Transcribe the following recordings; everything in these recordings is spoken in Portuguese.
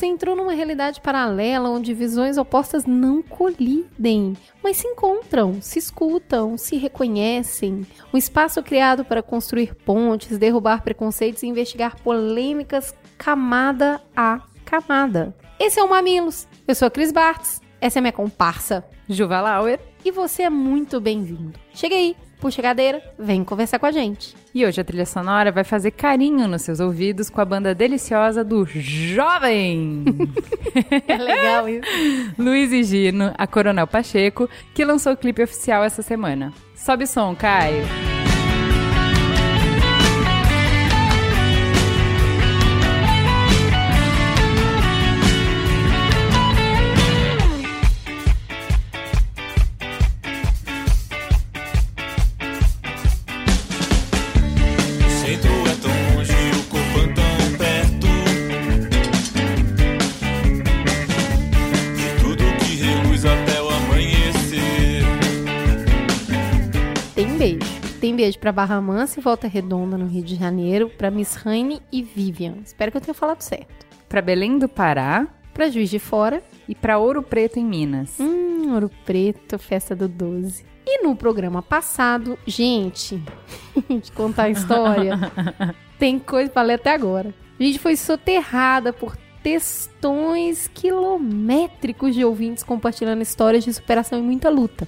Você entrou numa realidade paralela onde visões opostas não colidem, mas se encontram, se escutam, se reconhecem. Um espaço criado para construir pontes, derrubar preconceitos e investigar polêmicas camada a camada. Esse é o Mamilos. Eu sou a Cris Bartz. Essa é minha comparsa, Juva Lauer. E você é muito bem-vindo. Chega aí, puxa a cadeira, vem conversar com a gente. E hoje a trilha sonora vai fazer carinho nos seus ouvidos com a banda deliciosa do Jovem! é legal isso. Luiz e Gino, a Coronel Pacheco, que lançou o clipe oficial essa semana. Sobe som, Caio! Beijo para Barra Mansa e Volta Redonda, no Rio de Janeiro, para Miss Raine e Vivian. Espero que eu tenha falado certo. Para Belém do Pará, para Juiz de Fora e para Ouro Preto em Minas. Hum, Ouro Preto, festa do 12. E no programa passado, gente, de contar a história, tem coisa para ler até agora. A gente foi soterrada por textões quilométricos de ouvintes compartilhando histórias de superação e muita luta.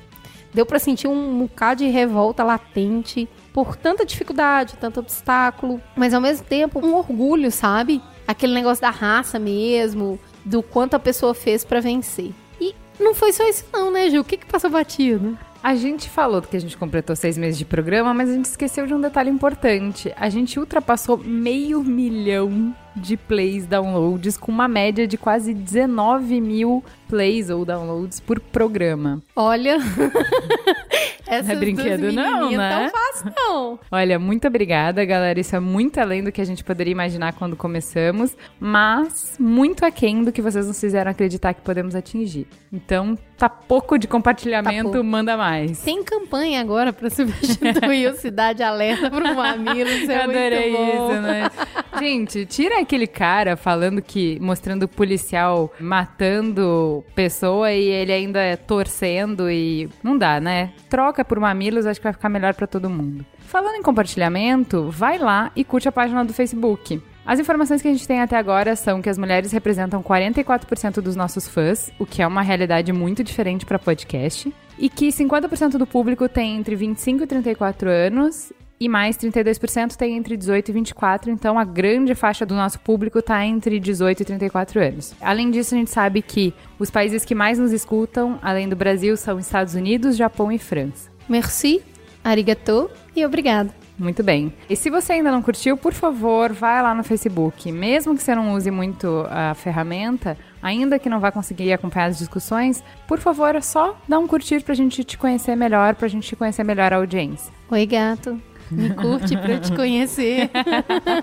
Deu para sentir um bocado de revolta latente por tanta dificuldade, tanto obstáculo, mas ao mesmo tempo um orgulho, sabe? Aquele negócio da raça mesmo, do quanto a pessoa fez para vencer. E não foi só isso não, né, Ju? O que que passou batido? A gente falou que a gente completou seis meses de programa, mas a gente esqueceu de um detalhe importante. A gente ultrapassou meio milhão de plays, downloads, com uma média de quase 19 mil plays ou downloads por programa. Olha, Essas não é brinquedo não, né? Não fácil não. Olha, muito obrigada, galera. Isso é muito além do que a gente poderia imaginar quando começamos, mas muito aquém do que vocês nos fizeram acreditar que podemos atingir. Então, tá pouco de compartilhamento, tá manda mais. Tem campanha agora para substituir o Cidade Alerta pro Mamilo, isso é Eu adorei isso, né? Gente, tira aquele cara falando que, mostrando o policial matando pessoa e ele ainda é torcendo e não dá, né? Troca por mamilos, acho que vai ficar melhor para todo mundo. Falando em compartilhamento, vai lá e curte a página do Facebook. As informações que a gente tem até agora são que as mulheres representam 44% dos nossos fãs, o que é uma realidade muito diferente para podcast, e que 50% do público tem entre 25 e 34 anos e mais 32% tem entre 18 e 24, então a grande faixa do nosso público está entre 18 e 34 anos. Além disso, a gente sabe que os países que mais nos escutam, além do Brasil, são Estados Unidos, Japão e França. Merci, arigato e obrigado. Muito bem. E se você ainda não curtiu, por favor, vai lá no Facebook. Mesmo que você não use muito a ferramenta, ainda que não vá conseguir acompanhar as discussões, por favor, é só dar um curtir pra gente te conhecer melhor, pra gente conhecer melhor a audiência. Oi, gato. Me curte pra eu te conhecer.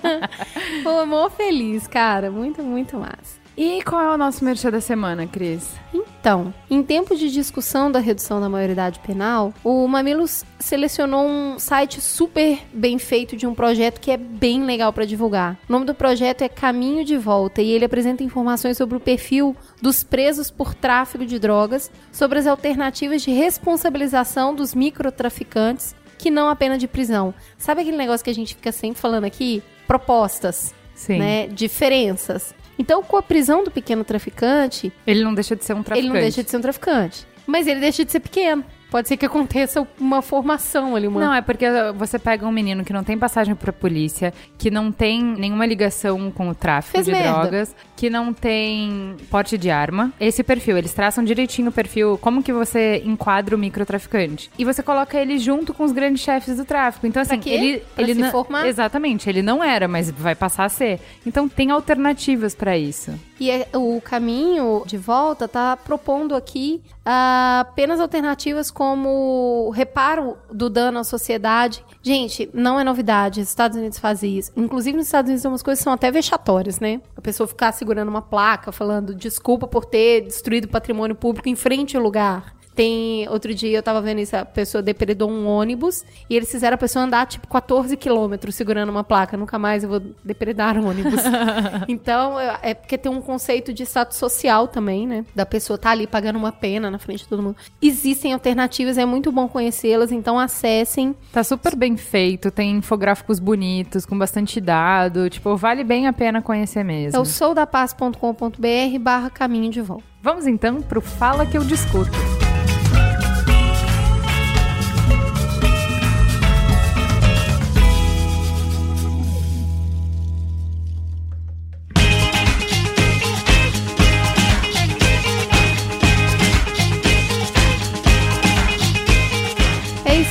Pô, amor feliz, cara. Muito, muito massa. E qual é o nosso merchan da semana, Cris? Então, em tempos de discussão da redução da maioridade penal, o Mamilos selecionou um site super bem feito de um projeto que é bem legal para divulgar. O nome do projeto é Caminho de Volta e ele apresenta informações sobre o perfil dos presos por tráfico de drogas, sobre as alternativas de responsabilização dos microtraficantes que não a pena de prisão. Sabe aquele negócio que a gente fica sempre falando aqui? Propostas, Sim. né? Diferenças. Então, com a prisão do pequeno traficante. Ele não deixa de ser um traficante. Ele não deixa de ser um traficante. Mas ele deixa de ser pequeno. Pode ser que aconteça uma formação ali, uma... Não, é porque você pega um menino que não tem passagem pra polícia, que não tem nenhuma ligação com o tráfico Fez de merda. drogas, que não tem porte de arma. Esse perfil, eles traçam direitinho o perfil, como que você enquadra o microtraficante. E você coloca ele junto com os grandes chefes do tráfico. Então, assim, ele. Pra ele se não- formar? Exatamente, ele não era, mas vai passar a ser. Então tem alternativas pra isso. E é- o caminho de volta tá propondo aqui ah, apenas alternativas como reparo do dano à sociedade. Gente, não é novidade, os Estados Unidos fazem isso. Inclusive nos Estados Unidos tem umas coisas são até vexatórias, né? A pessoa ficar segurando uma placa falando desculpa por ter destruído patrimônio público em frente ao lugar. Tem, outro dia eu tava vendo isso, a pessoa depredou um ônibus e eles fizeram a pessoa andar tipo 14 quilômetros segurando uma placa. Nunca mais eu vou depredar um ônibus. então, é é porque tem um conceito de status social também, né? Da pessoa tá ali pagando uma pena na frente de todo mundo. Existem alternativas, é muito bom conhecê-las, então acessem. Tá super bem feito, tem infográficos bonitos, com bastante dado. Tipo, vale bem a pena conhecer É mesmo. o soudapaz.com.br barra caminho de volta. Vamos então pro Fala que eu discuto.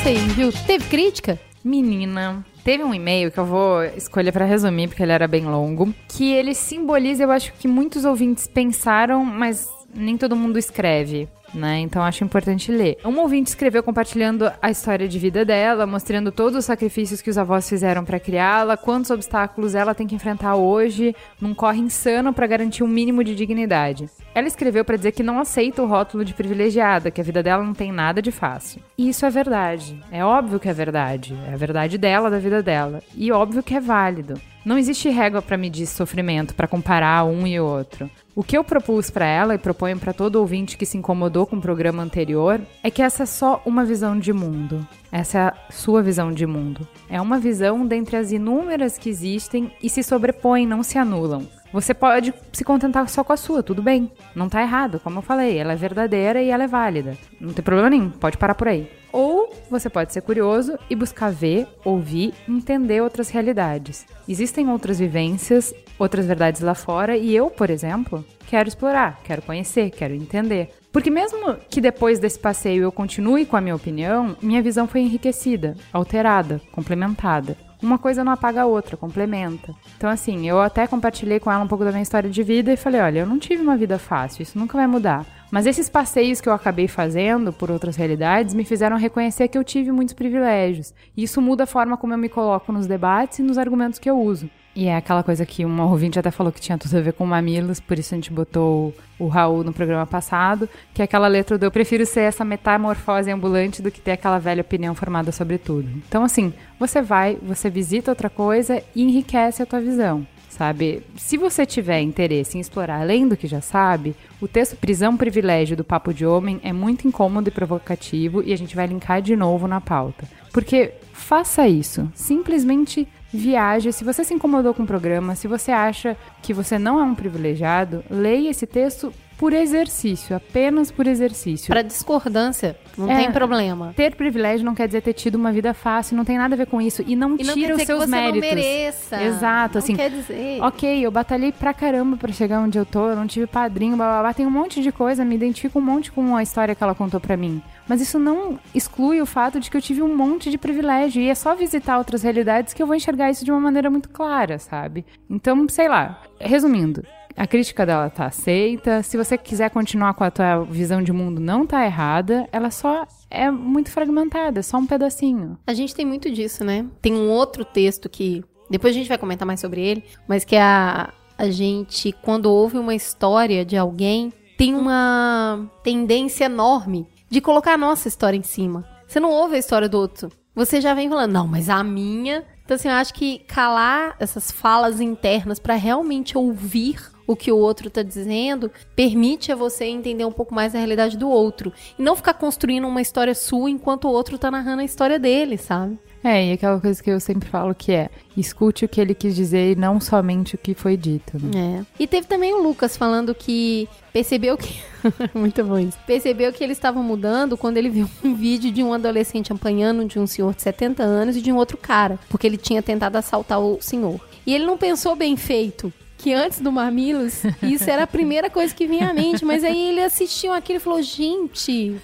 Aí, viu? Teve crítica? Menina, teve um e-mail que eu vou escolher pra resumir, porque ele era bem longo, que ele simboliza, eu acho que muitos ouvintes pensaram, mas nem todo mundo escreve. Né? Então acho importante ler. Um ouvinte escreveu compartilhando a história de vida dela, mostrando todos os sacrifícios que os avós fizeram pra criá-la, quantos obstáculos ela tem que enfrentar hoje, num corre insano pra garantir um mínimo de dignidade. Ela escreveu pra dizer que não aceita o rótulo de privilegiada, que a vida dela não tem nada de fácil. E isso é verdade. É óbvio que é verdade. É a verdade dela, da vida dela. E óbvio que é válido. Não existe régua pra medir sofrimento, pra comparar um e outro. O que eu propus pra ela e proponho pra todo ouvinte que se incomodou com o programa anterior é que essa é só uma visão de mundo. Essa é a sua visão de mundo. É uma visão dentre as inúmeras que existem e se sobrepõem, não se anulam. Você pode se contentar só com a sua, tudo bem. Não tá errado, como eu falei, ela é verdadeira e ela é válida. Não tem problema nenhum, pode parar por aí. Ou você pode ser curioso e buscar ver, ouvir, entender outras realidades. Existem outras vivências, outras verdades lá fora e eu, por exemplo, quero explorar, quero conhecer, quero entender. Porque mesmo que depois desse passeio eu continue com a minha opinião, minha visão foi enriquecida, alterada, complementada. Uma coisa não apaga a outra, complementa. Então, assim, eu até compartilhei com ela um pouco da minha história de vida e falei: olha, eu não tive uma vida fácil, isso nunca vai mudar. Mas esses passeios que eu acabei fazendo por outras realidades me fizeram reconhecer que eu tive muitos privilégios. E isso muda a forma como eu me coloco nos debates e nos argumentos que eu uso. E é aquela coisa que uma ouvinte até falou que tinha tudo a ver com mamilos, por isso a gente botou o Raul no programa passado, que é aquela letra do eu prefiro ser essa metamorfose ambulante do que ter aquela velha opinião formada sobre tudo. Então, assim, você vai, você visita outra coisa e enriquece a tua visão. Sabe? Se você tiver interesse em explorar além do que já sabe, o texto Prisão Privilégio do Papo de Homem é muito incômodo e provocativo e a gente vai linkar de novo na pauta. Porque faça isso. Simplesmente viaje. Se você se incomodou com o programa, se você acha que você não é um privilegiado, leia esse texto por exercício, apenas por exercício. Para discordância, não É. tem problema. Ter privilégio não quer dizer ter tido uma vida fácil, não tem nada a ver com isso. E não E não tira os seus que você méritos. não mereça. Exato, não assim. quer dizer. Ok, eu batalhei pra caramba pra chegar onde eu tô, eu não tive padrinho, blá blá blá, tem um monte de coisa, me identifico um monte com a história que ela contou pra mim. Mas isso não exclui o fato de que eu tive um monte de privilégio e é só visitar outras realidades que eu vou enxergar isso de uma maneira muito clara, sabe? Então, sei lá, resumindo, a crítica dela tá aceita. Se você quiser continuar com a tua visão de mundo, não tá errada. Ela só é muito fragmentada, é só um pedacinho. A gente tem muito disso, né? Tem um outro texto que. Depois a gente vai comentar mais sobre ele, mas que é a, a gente, quando ouve uma história de alguém, tem uma tendência enorme de colocar a nossa história em cima. Você não ouve a história do outro. Você já vem falando, não, mas a minha. Então, assim, eu acho que calar essas falas internas para realmente ouvir o que o outro tá dizendo permite a você entender um pouco mais a realidade do outro. E não ficar construindo uma história sua enquanto o outro tá narrando a história dele, sabe? É, e aquela coisa que eu sempre falo que é escute o que ele quis dizer e não somente o que foi dito. Né? É. E teve também o Lucas falando que percebeu que. Muito bom isso. Percebeu que eles estavam mudando quando ele viu um vídeo de um adolescente apanhando de um senhor de 70 anos e de um outro cara, porque ele tinha tentado assaltar o senhor. E ele não pensou bem feito que antes do Mamilos, isso era a primeira coisa que vinha à mente. Mas aí ele assistiu aquilo e falou: gente,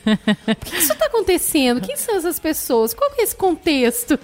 por que isso tá acontecendo? Quem são essas pessoas? Qual que é esse contexto?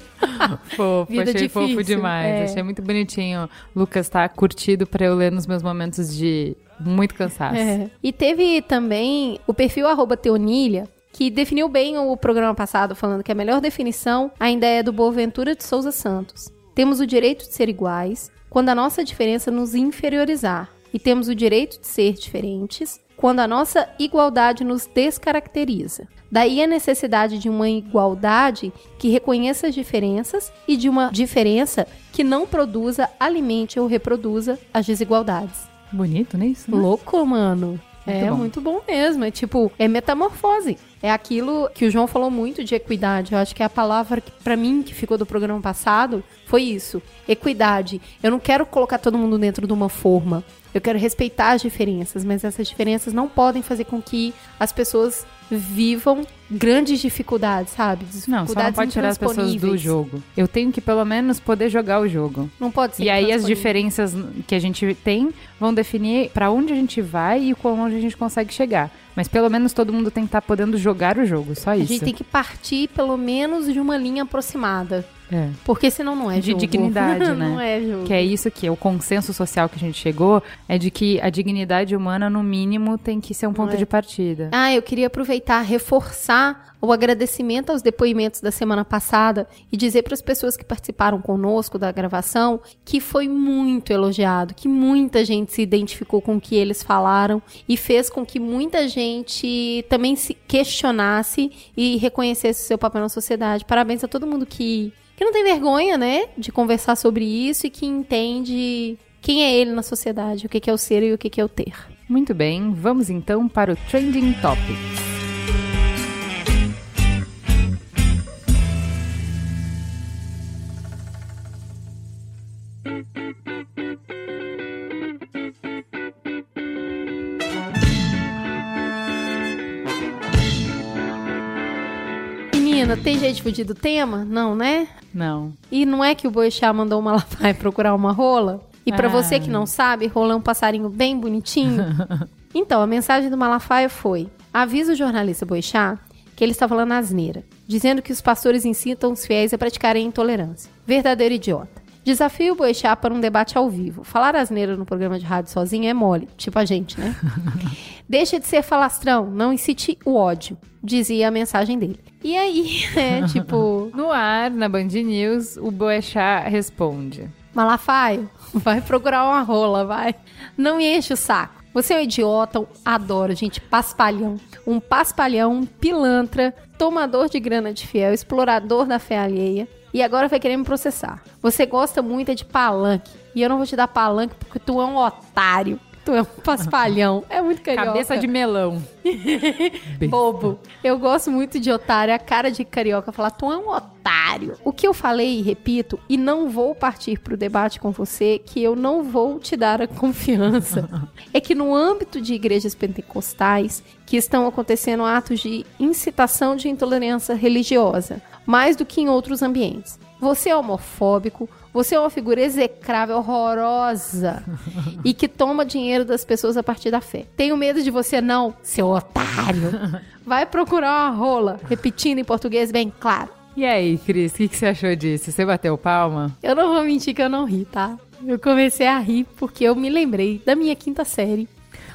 Fofo, Vida achei difícil, fofo demais. é. Achei muito bonitinho. Lucas tá curtido pra eu ler nos meus momentos de muito cansaço. É. E teve também o perfil arroba Teonilha, que definiu bem o programa passado, falando que a melhor definição ainda é do Boaventura de Souza Santos. Temos o direito de ser iguais quando a nossa diferença nos inferiorizar, e temos o direito de ser diferentes quando a nossa igualdade nos descaracteriza. Daí a necessidade de uma igualdade que reconheça as diferenças e de uma diferença que não produza, alimente ou reproduza as desigualdades. Bonito, né? Isso, né? Louco, mano. É bom. muito bom mesmo. É tipo, é metamorfose. É aquilo que o João falou muito de equidade. Eu acho que é a palavra que, pra mim, que ficou do programa passado, foi isso. Equidade. Eu não quero colocar todo mundo dentro de uma forma. Eu quero respeitar as diferenças, mas essas diferenças não podem fazer com que as pessoas vivam grandes dificuldades, sabe? Não, só não pode tirar as pessoas do jogo. Eu tenho que pelo menos poder jogar o jogo. Não pode ser. E aí as diferenças que a gente tem vão definir pra onde a gente vai e com onde a gente consegue chegar. Mas pelo menos todo mundo tem que estar podendo jogar o jogo, só A isso. gente tem que partir pelo menos de uma linha aproximada. É. Porque senão não é De jogo. dignidade, né? não é jogo. Que é isso que é o consenso social que a gente chegou, é de que a dignidade humana, no mínimo, tem que ser um ponto é. de partida. Ah, eu queria aproveitar, reforçar o agradecimento aos depoimentos da semana passada e dizer para as pessoas que participaram conosco da gravação que foi muito elogiado, que muita gente se identificou com o que eles falaram e fez com que muita gente também se questionasse e reconhecesse o seu papel na sociedade. Parabéns a todo mundo que, que não tem vergonha, né, de conversar sobre isso e que entende quem é ele na sociedade, o que é o ser e o que que é o ter. Muito bem, vamos então para o Trending Topics. Menina, tem jeito de fugir do tema? Não, né? Não. E não é que o Boixá mandou uma lá vai procurar uma rola? E pra Ah. você que não sabe, rola é um passarinho bem bonitinho. então, a mensagem do Malafaia foi: avisa o jornalista Boixá que ele está falando asneira, dizendo que os pastores incitam os fiéis a praticarem intolerância. Verdadeiro idiota. Desafio o Boixá para um debate ao vivo. Falar asneira no programa de rádio sozinho é mole, tipo a gente, né? Deixa de ser falastrão, não incite o ódio, dizia a mensagem dele. E aí, né, tipo, No ar, na Band News, o Boechat responde. Malafaio, vai procurar uma rola, vai. Não me enche o saco. Você é um idiota, um adoro, gente, paspalhão. Um paspalhão, um pilantra, tomador de grana de fiel, explorador da fé alheia. E agora vai querer me processar. Você gosta muito é de palanque. E eu não vou te dar palanque porque tu é um otário. Tu é um paspalhão. É muito carioca. Cabeça de melão. Bobo. Eu gosto muito de otário, é a cara de carioca falar, tu é um otário. O que eu falei e repito, e não vou partir pro debate com você, que eu não vou te dar a confiança, é que no âmbito de igrejas pentecostais, que estão acontecendo atos de incitação de intolerância religiosa, mais do que em outros ambientes. Você é homofóbico, você é uma figura execrável, horrorosa e que toma dinheiro das pessoas a partir da fé. Tenho medo de você não, seu otário. Vai procurar uma rola, repetindo em português bem claro. E aí, Cris, o que, que você achou disso? Você bateu palma? Eu não vou mentir que eu não ri, tá? Eu comecei a rir porque eu me lembrei da minha quinta série,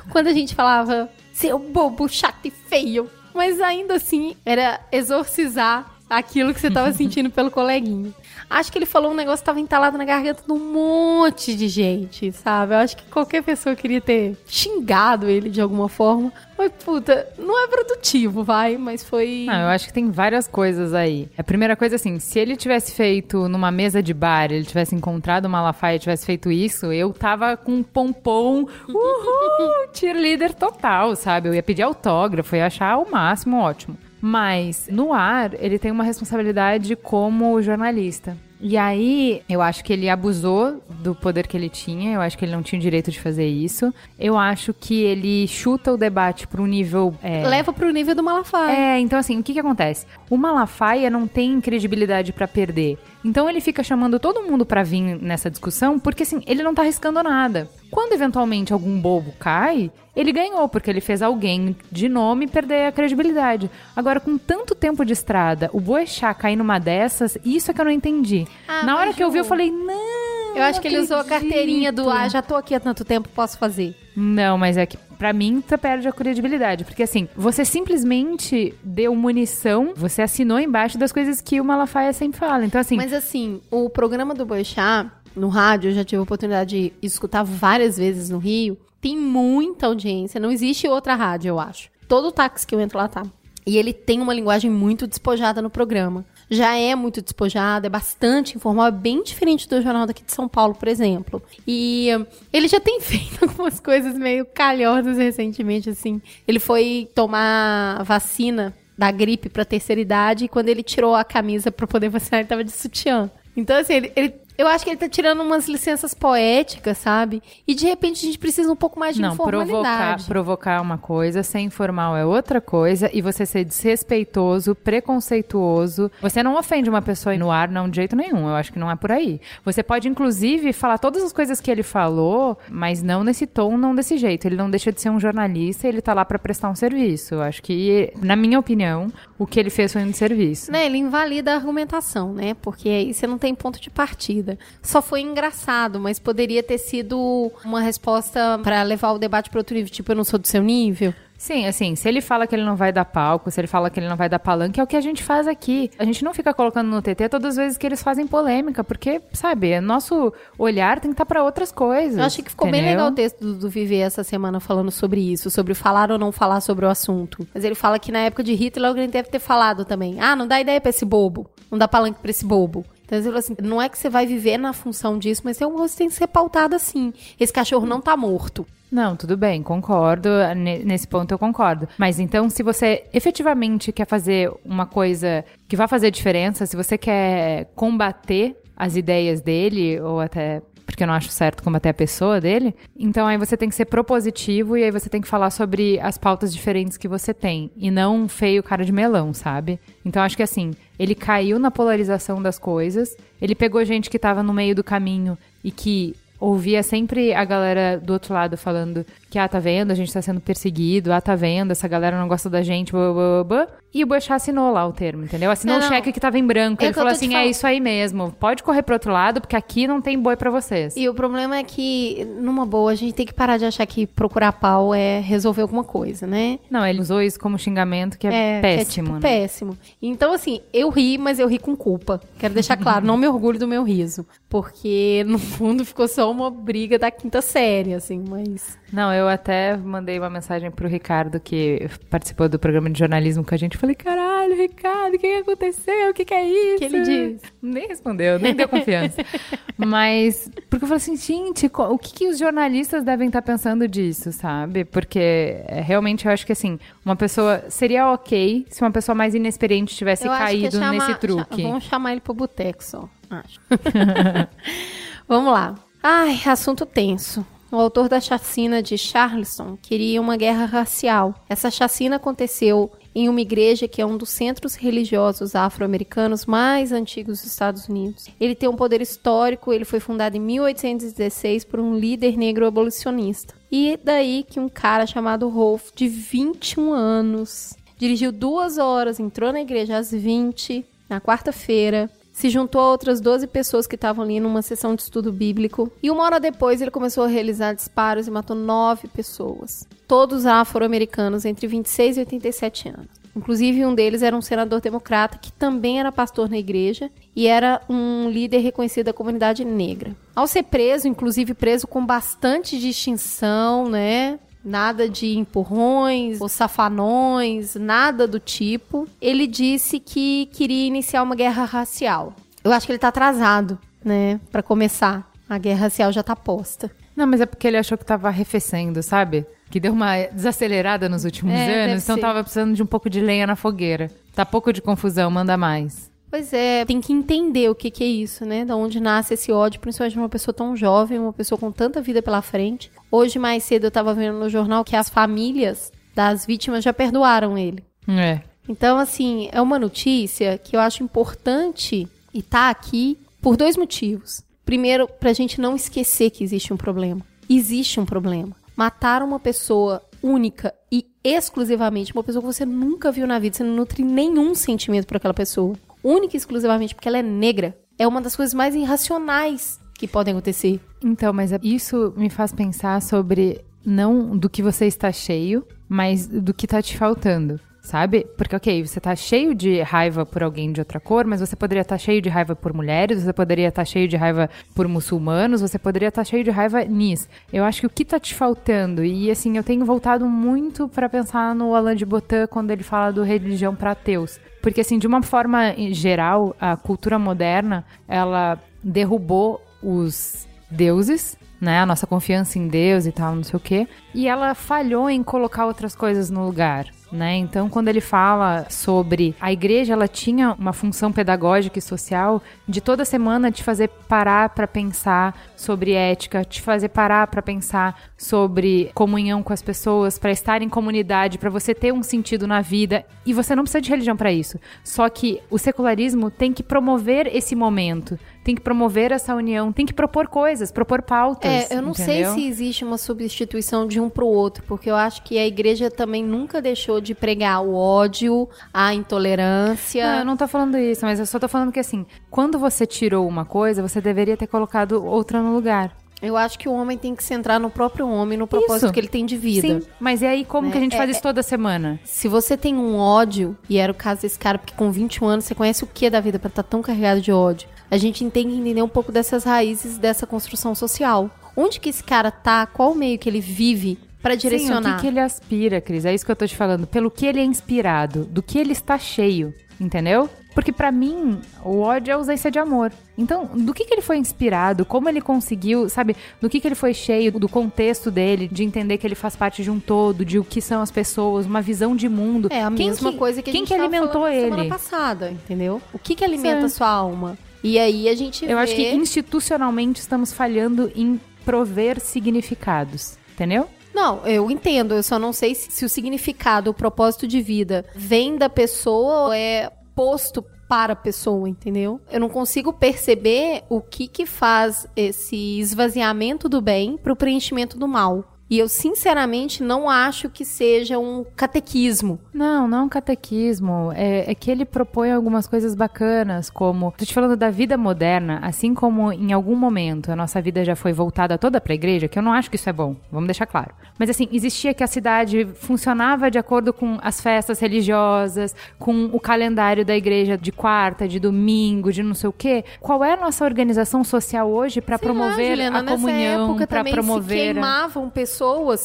quando a gente falava seu bobo, chato e feio. Mas ainda assim, era exorcizar aquilo que você tava sentindo pelo coleguinha. Acho que ele falou um negócio que tava entalado na garganta de um monte de gente, sabe? Eu acho que qualquer pessoa queria ter xingado ele de alguma forma. Mas, puta, não é produtivo, vai, mas foi. Não, eu acho que tem várias coisas aí. A primeira coisa, assim, se ele tivesse feito numa mesa de bar, ele tivesse encontrado o Malafaia e tivesse feito isso, eu tava com um pompom, uhul, cheerleader total, sabe? Eu ia pedir autógrafo, ia achar o máximo ótimo. Mas no ar, ele tem uma responsabilidade como jornalista. E aí, eu acho que ele abusou do poder que ele tinha, eu acho que ele não tinha o direito de fazer isso. Eu acho que ele chuta o debate para um nível. É... Leva pro nível do Malafaia. É, então assim, o que que acontece? O Malafaia não tem credibilidade para perder. Então ele fica chamando todo mundo para vir nessa discussão, porque assim, ele não tá arriscando nada. Quando eventualmente algum bobo cai, ele ganhou, porque ele fez alguém de nome perder a credibilidade. Agora, com tanto tempo de estrada, o Boechat cair numa dessas, isso é que eu não entendi. Ah, Na hora que eu vi, eu falei, não. Eu acho que ele usou a carteirinha do ah, já tô aqui há tanto tempo, posso fazer. Não, mas é que pra mim você perde a credibilidade. Porque assim, você simplesmente deu munição, você assinou embaixo das coisas que o Malafaia sempre fala. Então, assim, Mas assim, o programa do Boechat, no rádio, eu já tive a oportunidade de escutar várias vezes no Rio, tem muita audiência, não existe outra rádio, eu acho. Todo táxi que eu entro lá tá. E ele tem uma linguagem muito despojada no programa. Já é muito despojado, é bastante informal, é bem diferente do jornal daqui de São Paulo, por exemplo. E hum, ele já tem feito algumas coisas meio calhosas recentemente, assim. Ele foi tomar vacina da gripe pra terceira idade e quando ele tirou a camisa pra poder vacinar, ele tava de sutiã. Então, assim, ele, ele- eu acho que ele tá tirando umas licenças poéticas, sabe? E de repente a gente precisa um pouco mais de não, provocar, informalidade. provocar uma coisa, ser informal é outra coisa, e você ser desrespeitoso, preconceituoso. Você não ofende uma pessoa no ar, não, de jeito nenhum. Eu acho que não é por aí. Você pode, inclusive, falar todas as coisas que ele falou, mas não nesse tom, não desse jeito. Ele não deixa de ser um jornalista, ele tá lá pra prestar um serviço. Eu acho que, na minha opinião, o que ele fez foi um serviço. Né, ele invalida a argumentação, né? Porque aí você não tem ponto de partida. Só foi engraçado, mas poderia ter sido uma resposta pra levar o debate para outro nível. Tipo, eu não sou do seu nível. Sim, assim, se ele fala que ele não vai dar palco, se ele fala que ele não vai dar palanque, é o que a gente faz aqui. A gente não fica colocando no TT todas as vezes que eles fazem polêmica, porque, sabe, nosso olhar tem que estar pra outras coisas. Eu achei que ficou bem entendeu? legal o texto do, do Viver essa semana falando sobre isso, sobre falar ou não falar sobre o assunto. Mas ele fala que na época de Hitler alguém deve ter falado também. Ah, não dá ideia pra esse bobo. Não dá palanque pra esse bobo. Então ele falou assim: não é que você vai viver na função disso, mas tem, você tem que ser pautado assim. Esse cachorro não tá morto. Não, tudo bem, concordo. ne- Nesse ponto eu concordo. Mas então, se você efetivamente quer fazer uma coisa que vai fazer diferença, se você quer combater as ideias dele, ou até. Porque eu não acho certo combater a pessoa dele. Então aí você tem que ser propositivo e aí você tem que falar sobre as pautas diferentes que você tem. E não um feio cara de melão, sabe? Então acho que assim, ele caiu na polarização das coisas. Ele pegou gente que tava no meio do caminho e que ouvia sempre a galera do outro lado falando que, ah, tá vendo, a gente tá sendo perseguido, ah, tá vendo, essa galera não gosta da gente, blá, blá, blá. E o Boechat assinou lá o termo, entendeu? Assinou Não, o não. cheque que tava em branco. É Ele que falou assim, é isso aí mesmo, pode correr pro outro lado, porque aqui não tem boi pra vocês. E o problema é que, numa boa, a gente tem que parar de achar que procurar pau é resolver alguma coisa, né? Não, ele usou isso como xingamento, que é, péssimo, tipo, né? péssimo. Então, assim, eu ri, mas eu ri com culpa. Quero deixar claro, não me orgulho do meu riso. Porque, no fundo, ficou só uma briga da quinta série, assim, mas... Não, eu até mandei uma mensagem pro Ricardo, que participou do programa de jornalismo com a gente. Falei, caralho, Ricardo, o que, que aconteceu? O que, que é isso? O que ele disse? Nem respondeu, nem deu confiança. Mas, porque eu falei assim, gente, o que, que os jornalistas devem estar pensando disso, sabe? Porque é, realmente eu acho que, assim, uma pessoa. Seria ok se uma pessoa mais inexperiente tivesse eu caído chama- nesse truque. cha- Vamos chamar ele pro boteco só, acho. Vamos lá. Ai, assunto tenso. O autor da chacina de Charleston queria uma guerra racial. Essa chacina aconteceu em uma igreja que é um dos centros religiosos afro-americanos mais antigos dos Estados Unidos. Ele tem um poder histórico, ele foi fundado em 1816 por um líder negro abolicionista. E daí que um cara chamado Rolf, de 21 anos, dirigiu duas horas, entrou na igreja às 20, na quarta-feira, se juntou a outras 12 pessoas que estavam ali numa sessão de estudo bíblico. E uma hora depois ele começou a realizar disparos e matou nove pessoas. Todos afro-americanos entre 26 e 87 anos. Inclusive, um deles era um senador democrata que também era pastor na igreja e era um líder reconhecido da comunidade negra. Ao ser preso, inclusive preso com bastante distinção, né? Nada de empurrões ou safanões, nada do tipo. Ele disse que queria iniciar uma guerra racial. Eu acho que ele tá atrasado, né, Pra começar. A guerra racial já tá posta. Não, mas é porque ele achou que tava arrefecendo, sabe? Que deu uma desacelerada nos últimos É, anos, então ser. tava precisando de um pouco de lenha na fogueira. Tá pouco de confusão, manda mais. Pois é, tem que entender o que, que é isso, né? Da onde nasce esse ódio, principalmente de uma pessoa tão jovem, uma pessoa com tanta vida pela frente. Hoje, mais cedo, eu tava vendo no jornal que as famílias das vítimas já perdoaram ele. É. Então, assim, é uma notícia que eu acho importante e tá aqui por dois motivos. Primeiro, pra gente não esquecer que existe um problema. Existe um problema. Matar uma pessoa única e exclusivamente, uma pessoa que você nunca viu na vida, você não nutre nenhum sentimento por aquela pessoa, única e exclusivamente porque ela é negra, é uma das coisas mais irracionais que podem acontecer. Então, mas é- isso me faz pensar sobre não do que você está cheio, mas do que tá te faltando. Sabe? Porque, ok, você tá cheio de raiva por alguém de outra cor, mas você poderia estar cheio de raiva por mulheres, você poderia estar cheio de raiva por muçulmanos, você poderia estar cheio de raiva nisso. Eu acho que o que tá te faltando, e assim, eu tenho voltado muito pra pensar no Alain de Botton quando ele fala do religião para ateus. Porque, assim, de uma forma geral, a cultura moderna, ela derrubou os deuses, né? A nossa confiança em Deus e tal, não sei o quê. E ela falhou em colocar outras coisas no lugar. Né? Então, quando ele fala sobre a igreja, ela tinha uma função pedagógica e social de toda semana te fazer parar para pensar sobre ética, te fazer parar para pensar sobre comunhão com as pessoas, para estar em comunidade, para você ter um sentido na vida. E você não precisa de religião para isso. Só que o secularismo tem que promover esse momento, tem que promover essa união, tem que propor coisas, propor pautas. É, eu não entendeu? sei se existe uma substituição de um pro outro, porque eu acho que a igreja também nunca deixou de pregar o ódio, a intolerância. Não, eu não tô falando isso, mas eu só tô falando que assim, quando você tirou uma coisa, você deveria ter colocado outra no lugar. Eu acho que o homem tem que centrar no próprio homem, no propósito Isso. que ele tem de vida. Sim, mas e aí como Né? que a gente É- faz isso toda semana? Se você tem um ódio, e era o caso desse cara, porque com 21 anos você conhece o que da vida pra estar tão carregado de ódio, a gente tem que entender um pouco dessas raízes dessa construção social. Onde que esse cara tá? Qual meio que ele vive pra Sim, o direcionar? que, que ele aspira, Cris? É isso que eu tô te falando. Pelo que ele é inspirado, do que ele está cheio, entendeu? Porque pra mim, o ódio é ausência de amor. Então, do que, que ele foi inspirado? Como ele conseguiu, sabe? Do que, que ele foi cheio? Do contexto dele, de entender que ele faz parte de um todo, de o que são as pessoas, uma visão de mundo. É a Quem mesma que- coisa que a Quem gente que tava alimentou falando semana ele? passada, entendeu? O que que alimenta Sim. a sua alma? E aí a gente Eu vê... acho que institucionalmente estamos falhando em prover significados. Entendeu? Não, eu entendo. Eu só não sei se, se o significado, o propósito de vida vem da pessoa ou é posto para a pessoa, entendeu? Eu não consigo perceber o que que faz esse esvaziamento do bem para o preenchimento do mal. E eu, sinceramente, não acho que seja um catequismo. Não, não é um catequismo. É, é que ele propõe algumas coisas bacanas, como. Tô te falando da vida moderna, assim como em algum momento a nossa vida já foi voltada toda pra igreja, que eu não acho que isso é bom, vamos deixar claro. Mas assim, existia que a cidade funcionava de acordo com as festas religiosas, com o calendário da igreja de quarta, de domingo, de não sei o quê. Qual é a nossa organização social hoje pra Sei lá, promover Juliana, a comunhão, também promover. se queimavam pessoas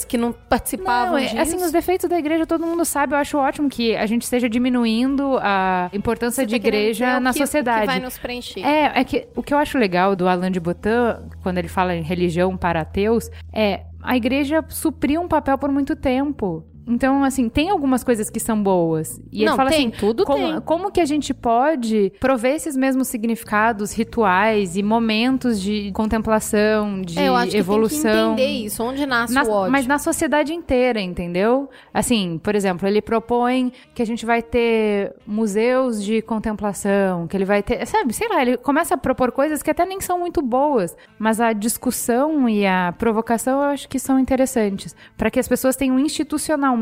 que não participavam Não, é, disso. assim, os defeitos da igreja todo mundo sabe. Eu acho ótimo que a gente esteja diminuindo a importância Você de tá igreja na que- sociedade. que vai nos preencher. É, é que o que eu acho legal do Alain de Botton, quando ele fala em religião para ateus, é a igreja supriu um papel por muito tempo. Então, assim, tem algumas coisas que são boas. E ele Não, fala tem, assim, tudo como, tem. como que a gente pode prover esses mesmos significados, rituais e momentos de contemplação, de É, eu acho evolução. que tem que entender isso, onde nasce Na- o ódio. mas na sociedade inteira, entendeu? Assim, por exemplo, ele propõe que a gente vai ter museus de contemplação, que ele vai ter, sabe, sei lá, ele começa a propor coisas que até nem são muito boas, mas a discussão e a provocação eu acho que são interessantes, para que as pessoas tenham institucionalmente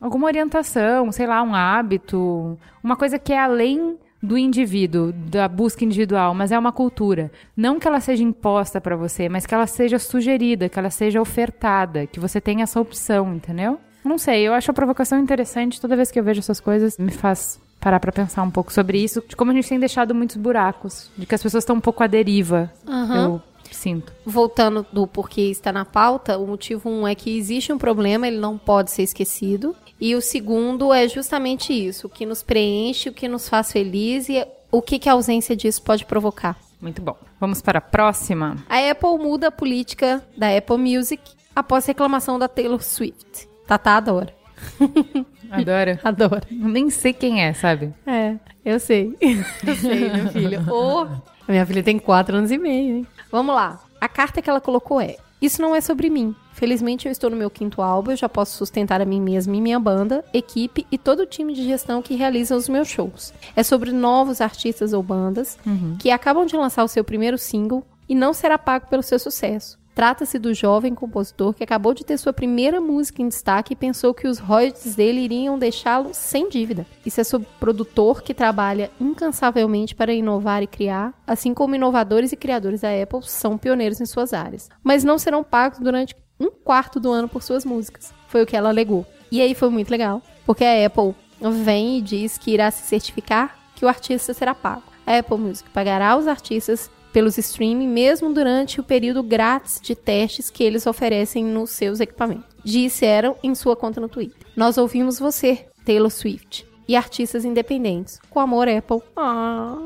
alguma orientação, sei lá, um hábito, uma coisa que é além do indivíduo, da busca individual, mas é uma cultura. Não que ela seja imposta pra você, mas que ela seja sugerida, que ela seja ofertada, que você tenha essa opção, entendeu? Não sei, eu acho a provocação interessante. Toda vez que eu vejo essas coisas, me faz parar pra pensar um pouco sobre isso, de como a gente tem deixado muitos buracos, de que as pessoas estão um pouco à deriva. Aham. Eu sinto. Voltando do porquê está na pauta, o motivo um é que existe um problema, ele não pode ser esquecido. E o segundo é justamente isso, o que nos preenche, o que nos faz feliz e o que, que a ausência disso pode provocar. Muito bom. Vamos para a próxima. A Apple muda a política da Apple Music após reclamação da Taylor Swift. Tatá adora. Adoro. Adoro. Nem sei quem é, sabe? É, eu sei. Eu sei, meu filho. Ô, a minha filha tem quatro anos e meio, hein? Vamos lá. A carta que ela colocou é: Isso não é sobre mim. Felizmente eu estou no meu quinto álbum, eu já posso sustentar a mim mesma e minha banda, equipe e todo o time de gestão que realiza os meus shows. É sobre novos artistas ou bandas que acabam de lançar o seu primeiro single e não será pago pelo seu sucesso. Trata-se do jovem compositor que acabou de ter sua primeira música em destaque e pensou que os royalties dele iriam deixá-lo sem dívida. Isso é sobre produtor que trabalha incansavelmente para inovar e criar, assim como inovadores e criadores da Apple são pioneiros em suas áreas, mas não serão pagos durante um quarto do ano por suas músicas. Foi o que ela alegou. E aí foi muito legal, porque a Apple vem e diz que irá se certificar que o artista será pago. A Apple Music pagará os artistas pelos streaming mesmo durante o período grátis de testes que eles oferecem nos seus equipamentos. Disseram em sua conta no Twitter. Nós ouvimos você, Taylor Swift, e artistas independentes. Com amor, Apple. Ah,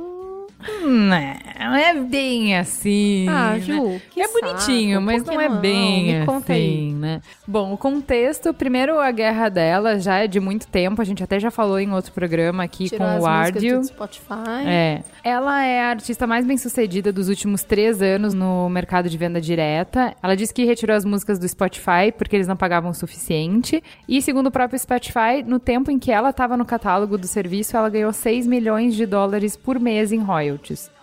Não, não é bem assim. ah né? Ju, que é saco, bonitinho, mas por que não é bem aí. assim, né? Bom, o contexto, primeiro a guerra dela já é de muito tempo, a gente até já falou em outro programa aqui Tirou com o Ardio. do Spotify. É. Ela é a artista mais bem sucedida dos últimos três anos no mercado de venda direta. Ela disse que retirou as músicas do Spotify porque eles não pagavam o suficiente. E, segundo o próprio Spotify, no tempo em que ela estava no catálogo do serviço, ela ganhou 6 milhões de dólares por mês em royalties.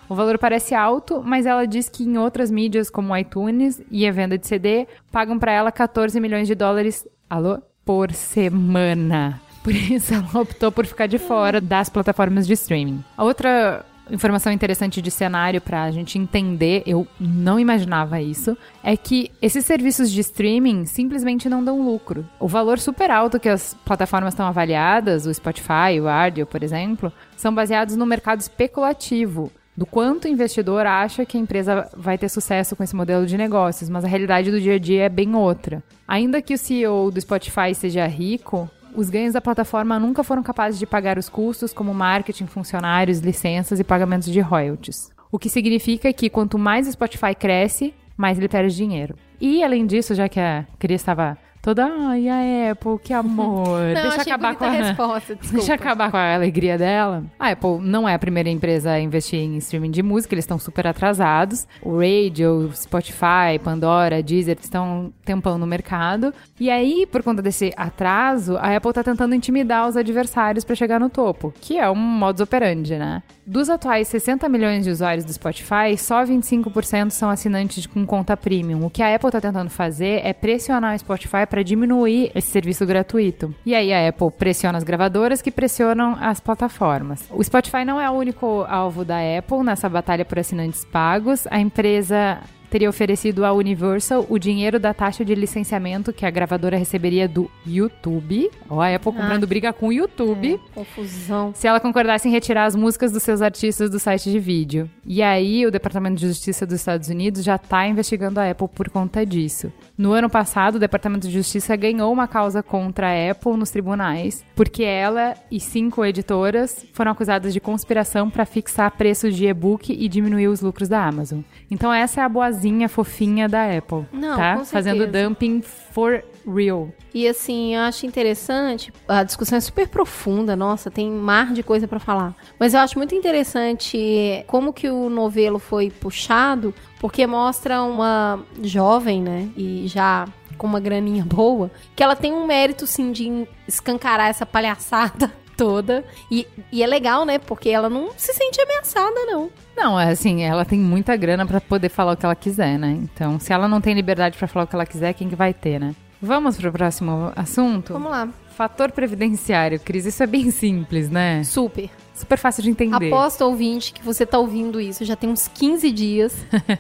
O valor parece alto, mas ela diz que em outras mídias, como iTunes e a venda de CD, pagam para ela 14 milhões de dólares, alô? Por semana. Por isso ela optou por ficar de fora das plataformas de streaming. A outra informação interessante de cenário pra gente entender, eu não imaginava isso, é que esses serviços de streaming simplesmente não dão lucro. O valor super alto que as plataformas estão avaliadas, o Spotify, o Ardio, por exemplo, são baseados no mercado especulativo do quanto o investidor acha que a empresa vai ter sucesso com esse modelo de negócios, mas a realidade do dia a dia é bem outra. Ainda que o CEO do Spotify seja rico, os ganhos da plataforma nunca foram capazes de pagar os custos como marketing, funcionários, licenças e pagamentos de royalties. O que significa que quanto mais o Spotify cresce, mais ele perde dinheiro. E além disso, já que a Cris estava toda, ai, a Apple, que amor, Não, deixa acabar com a resposta, desculpa. Deixa eu acabar com a alegria dela. A Apple não é a primeira empresa a investir em streaming de música, eles estão super atrasados. O Radio, Spotify, Pandora, Deezer estão tempão no mercado. E aí, por conta desse atraso, a Apple tá tentando intimidar os adversários para chegar no topo, que é um modus operandi, né? Dos atuais 60 milhões de usuários do Spotify, só 25% são assinantes com conta premium. O que a Apple tá tentando fazer é pressionar o Spotify para diminuir esse serviço gratuito. E aí a Apple pressiona as gravadoras que pressionam as plataformas. O Spotify não é o único alvo da Apple nessa batalha por assinantes pagos. A empresa teria oferecido à Universal o dinheiro da taxa de licenciamento que a gravadora receberia do YouTube. Ó, a Apple comprando briga com o YouTube. Confusão. Se ela concordasse em retirar as músicas dos seus artistas do site de vídeo. E aí, o Departamento de Justiça dos Estados Unidos já está investigando a Apple por conta disso. No ano passado, o Departamento de Justiça ganhou uma causa contra a Apple nos tribunais, porque ela e cinco editoras foram acusadas de conspiração para fixar preços de e-book e diminuir os lucros da Amazon. Então, essa é a boazinha fofinha da Apple, Não, tá? Fazendo dumping for real. E assim, eu acho interessante, a discussão é super profunda, nossa, tem mar de coisa pra falar. Mas eu acho muito interessante como que o novelo foi puxado, porque mostra uma jovem, né, e já com uma graninha boa, que ela tem um mérito sim de escancarar essa palhaçada toda. E, e é legal, né, porque ela não se sente ameaçada, não. Não, é assim, ela tem muita grana pra poder falar o que ela quiser, né? Então, se ela não tem liberdade pra falar o que ela quiser, quem que vai ter, né? Vamos pro próximo assunto? Vamos lá. Fator previdenciário, Cris. Isso é bem simples, né? Super. Super fácil de entender. Aposta, ouvinte, que você tá ouvindo isso já tem uns 15 dias.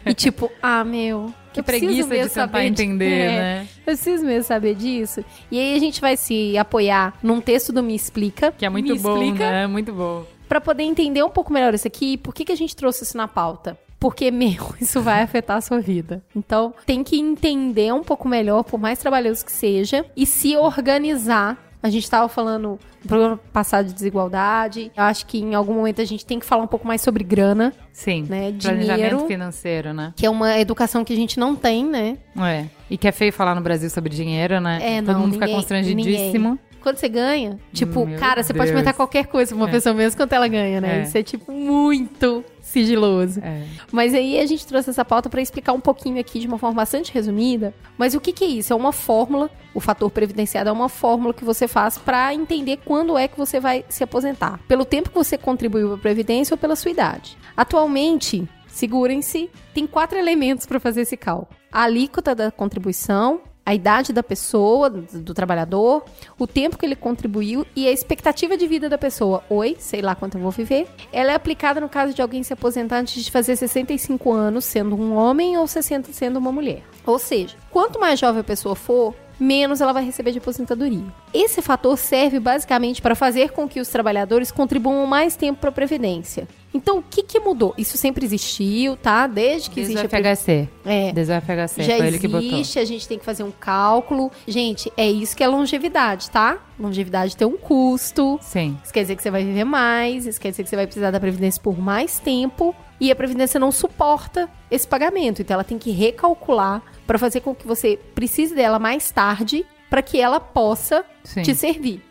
e tipo, ah, meu. Que eu preguiça de mesmo tentar saber de- entender, É, né? Eu preciso mesmo saber disso. E aí a gente vai se apoiar num texto do Me Explica. Que é muito Me bom, Explica, né? Muito bom. Pra poder entender um pouco melhor isso aqui. Por que, que a gente trouxe isso na pauta? Porque, meu, isso vai afetar a sua vida. Então, tem que entender um pouco melhor, por mais trabalhoso que seja, e se organizar. A gente estava falando no programa passado de desigualdade. Eu acho que em algum momento a gente tem que falar um pouco mais sobre grana, Sim. né? Planejamento Dinheiro, financeiro, né? que é uma educação que a gente não tem, né? É. E que é feio falar no Brasil sobre dinheiro, né? É, Todo não, mundo fica ninguém- constrangidíssimo. ninguém. quando você ganha, tipo, Meu cara, você pode Deus. comentar qualquer coisa pra uma É. pessoa mesmo quanto ela ganha, né? É. Isso é, tipo, muito sigiloso. É. Mas aí a gente trouxe essa pauta para explicar um pouquinho aqui de uma forma bastante resumida. Mas o que, que é isso? É uma fórmula, o fator previdenciário é uma fórmula que você faz para entender quando é que você vai se aposentar. Pelo tempo que você contribuiu para a Previdência ou pela sua idade. Atualmente, segurem-se, tem quatro elementos para fazer esse cálculo: a alíquota da contribuição. A idade da pessoa, do, do trabalhador, o tempo que ele contribuiu e a expectativa de vida da pessoa. Oi, sei lá quanto eu vou viver. Ela é aplicada no caso de alguém se aposentar antes de fazer 65 anos, sendo um homem, ou 60 sendo uma mulher. Ou seja, quanto mais jovem a pessoa for, menos ela vai receber de aposentadoria. Esse fator serve basicamente para fazer com que os trabalhadores contribuam mais tempo para a previdência. Então, o que, que mudou? Isso sempre existiu, tá? Desde que Desde existe a FHC. É. Desde o FHC, já foi ele que botou. existe, a gente tem que fazer um cálculo. Gente, é isso que é longevidade, tá? Longevidade tem um custo. Sim. Isso quer dizer que você vai viver mais, isso quer dizer que você vai precisar da previdência por mais tempo e a previdência não suporta esse pagamento, então ela tem que recalcular para fazer com que você precise dela mais tarde para que ela possa Sim. te servir.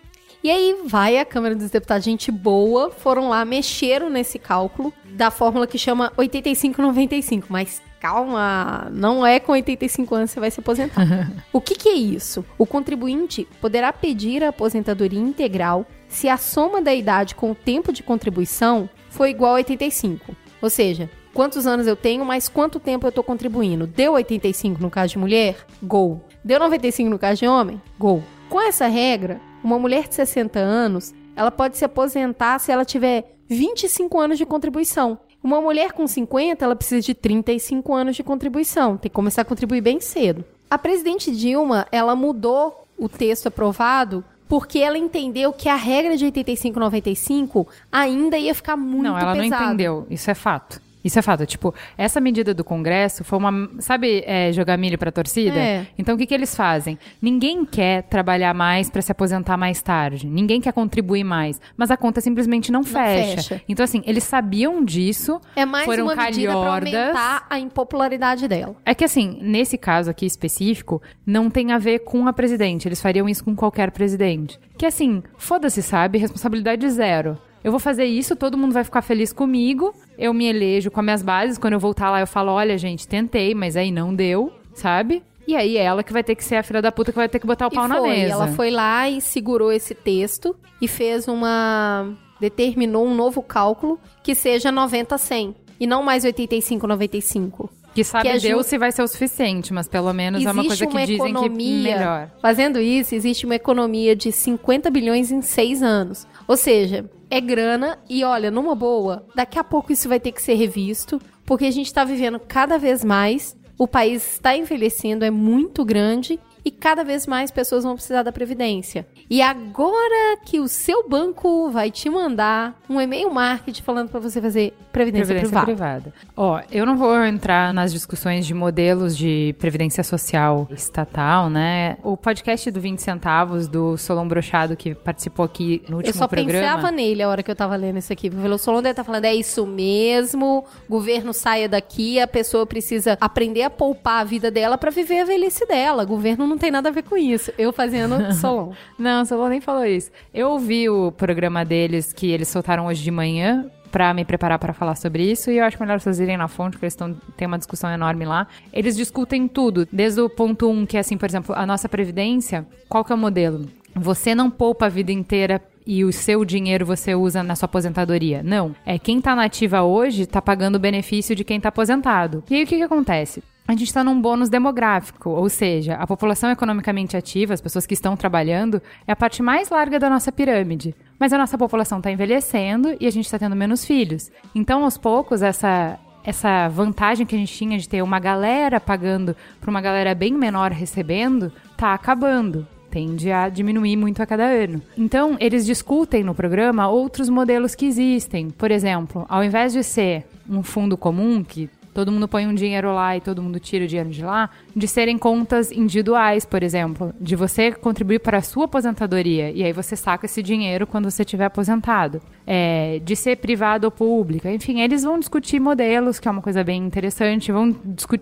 E aí vai a Câmara dos Deputados, gente boa, foram lá, mexeram nesse cálculo da fórmula que chama 8595, mas calma, não é com 85 anos que você vai se aposentar. o que, que é isso? O contribuinte poderá pedir a aposentadoria integral se a soma da idade com o tempo de contribuição for igual a 85. Ou seja, quantos anos eu tenho, mais quanto tempo eu estou contribuindo. Deu 85 no caso de mulher? Gol. Deu 95 no caso de homem? Gol. Com essa regra, uma mulher de 60 anos, ela pode se aposentar se ela tiver 25 anos de contribuição. Uma mulher com 50, ela precisa de 35 anos de contribuição. Tem que começar a contribuir bem cedo. A presidente Dilma, ela mudou o texto aprovado porque ela entendeu que a regra de 85,95 ainda ia ficar muito Não, ela pesada. não entendeu. Isso é fato. Isso é fato. Tipo, essa medida do Congresso foi uma. Sabe, é, jogar milho pra torcida? É. Então, o que, que eles fazem? Ninguém quer trabalhar mais pra se aposentar mais tarde. Ninguém quer contribuir mais. Mas a conta simplesmente não, fecha. fecha. Então, assim, eles sabiam disso. É mais foram uma medida para calhordas. aumentar a impopularidade dela. É que assim, nesse caso aqui específico, não tem a ver com a presidente. Eles fariam isso com qualquer presidente. Que assim, foda-se, sabe? Responsabilidade zero. Eu vou fazer isso, todo mundo vai ficar feliz comigo. Eu me elejo com as minhas bases. Quando eu voltar lá, eu falo: olha, gente, tentei, mas aí não deu, sabe? E aí é ela que vai ter que ser a filha da puta que vai ter que botar o pau e na foi, mesa. ela foi lá e segurou esse texto e fez uma determinou um novo cálculo que seja 90 100 e não mais 85 95. Que sabe que ajuda- Deus se vai ser o suficiente, mas pelo menos é uma coisa que dizem que melhor. Fazendo isso, existe uma economia de 50 bilhões em seis anos. Ou seja, é grana e olha, numa boa, daqui a pouco isso vai ter que ser revisto, porque a gente está vivendo cada vez mais, o país está envelhecendo, é muito grande e cada vez mais pessoas vão precisar da previdência. E agora que o seu banco vai te mandar um e-mail marketing falando para você fazer previdência, Previdência privada. privada. Ó, eu não vou entrar nas discussões de modelos de previdência social estatal, né? O podcast do 20 centavos do Solon Brochado que participou aqui no último Eu só programa. pensava nele a hora que eu tava lendo isso aqui. O Solon deve estar falando, é isso mesmo, governo saia daqui, a pessoa precisa aprender a poupar a vida dela pra viver a velhice dela. Governo não tem nada a ver com isso. Eu fazendo Solon. Não, Solon nem falou isso. Eu ouvi o programa deles que eles soltaram hoje de manhã pra me preparar pra falar sobre isso e eu acho melhor vocês irem na fonte, porque eles tão, tem uma discussão enorme lá. Eles discutem tudo, desde o ponto um, que é assim, por exemplo, a nossa previdência, qual que é o modelo? Você não poupa a vida inteira e o seu dinheiro você usa na sua aposentadoria. Não. É quem tá nativa hoje tá pagando o benefício de quem tá aposentado. E aí o que que acontece? A gente está num bônus demográfico, ou seja, a população economicamente ativa, as pessoas que estão trabalhando, é a parte mais larga da nossa pirâmide. Mas a nossa população está envelhecendo e a gente está tendo menos filhos. Então, aos poucos, essa, essa vantagem que a gente tinha de ter uma galera pagando para uma galera bem menor recebendo, tá acabando tende a diminuir muito a cada ano. Então, eles discutem no programa outros modelos que existem. Por exemplo, ao invés de ser um fundo comum que todo mundo põe um dinheiro lá e todo mundo tira o dinheiro de lá, de serem contas individuais, por exemplo, de você contribuir para a sua aposentadoria. E aí você saca esse dinheiro quando você estiver aposentado, é, de ser privado ou pública, enfim, eles vão discutir modelos, que é uma coisa bem interessante, vão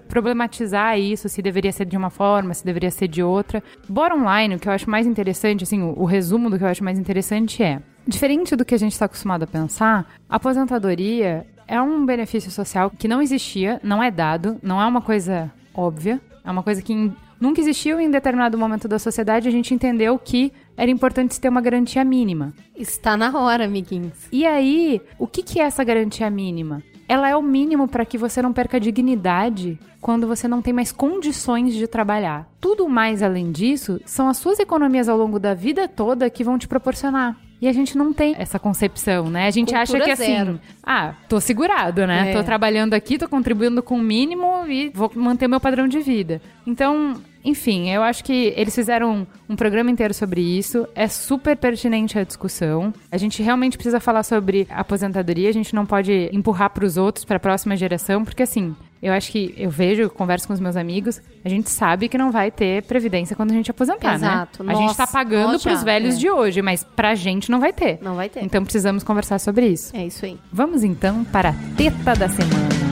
problematizar isso, se deveria ser de uma forma, se deveria ser de outra. Bora online, o que eu acho mais interessante, assim, o, o resumo do que eu acho mais interessante é Diferente do que a gente está acostumado a pensar, a aposentadoria é um benefício social que não existia, não é dado, não é uma coisa óbvia, é uma coisa que nunca existiu e em determinado momento da sociedade a gente entendeu que era importante ter uma garantia mínima. Está na hora, amiguinhos. E aí, o que, que é essa garantia mínima? Ela é o mínimo para que você não perca dignidade quando você não tem mais condições de trabalhar. Tudo mais além disso são as suas economias ao longo da vida toda que vão te proporcionar. E a gente não tem essa concepção, né? A gente Cultura acha que assim, zero. ah, tô segurado, né? É. Tô trabalhando aqui, tô contribuindo com o mínimo e vou manter o meu padrão de vida. Então, enfim, eu acho que eles fizeram um programa inteiro sobre isso. É super pertinente a discussão. A gente realmente precisa falar sobre aposentadoria. A gente não pode empurrar para os outros, para a próxima geração, porque assim, eu acho que eu vejo, eu converso com os meus amigos, a gente sabe que não vai ter previdência quando a gente aposentar, né? Exato. né? Nossa, a gente tá pagando para os velhos é. de hoje, mas pra gente não vai ter. Não vai ter. Então precisamos conversar sobre isso. É isso aí. Vamos então para a teta da semana.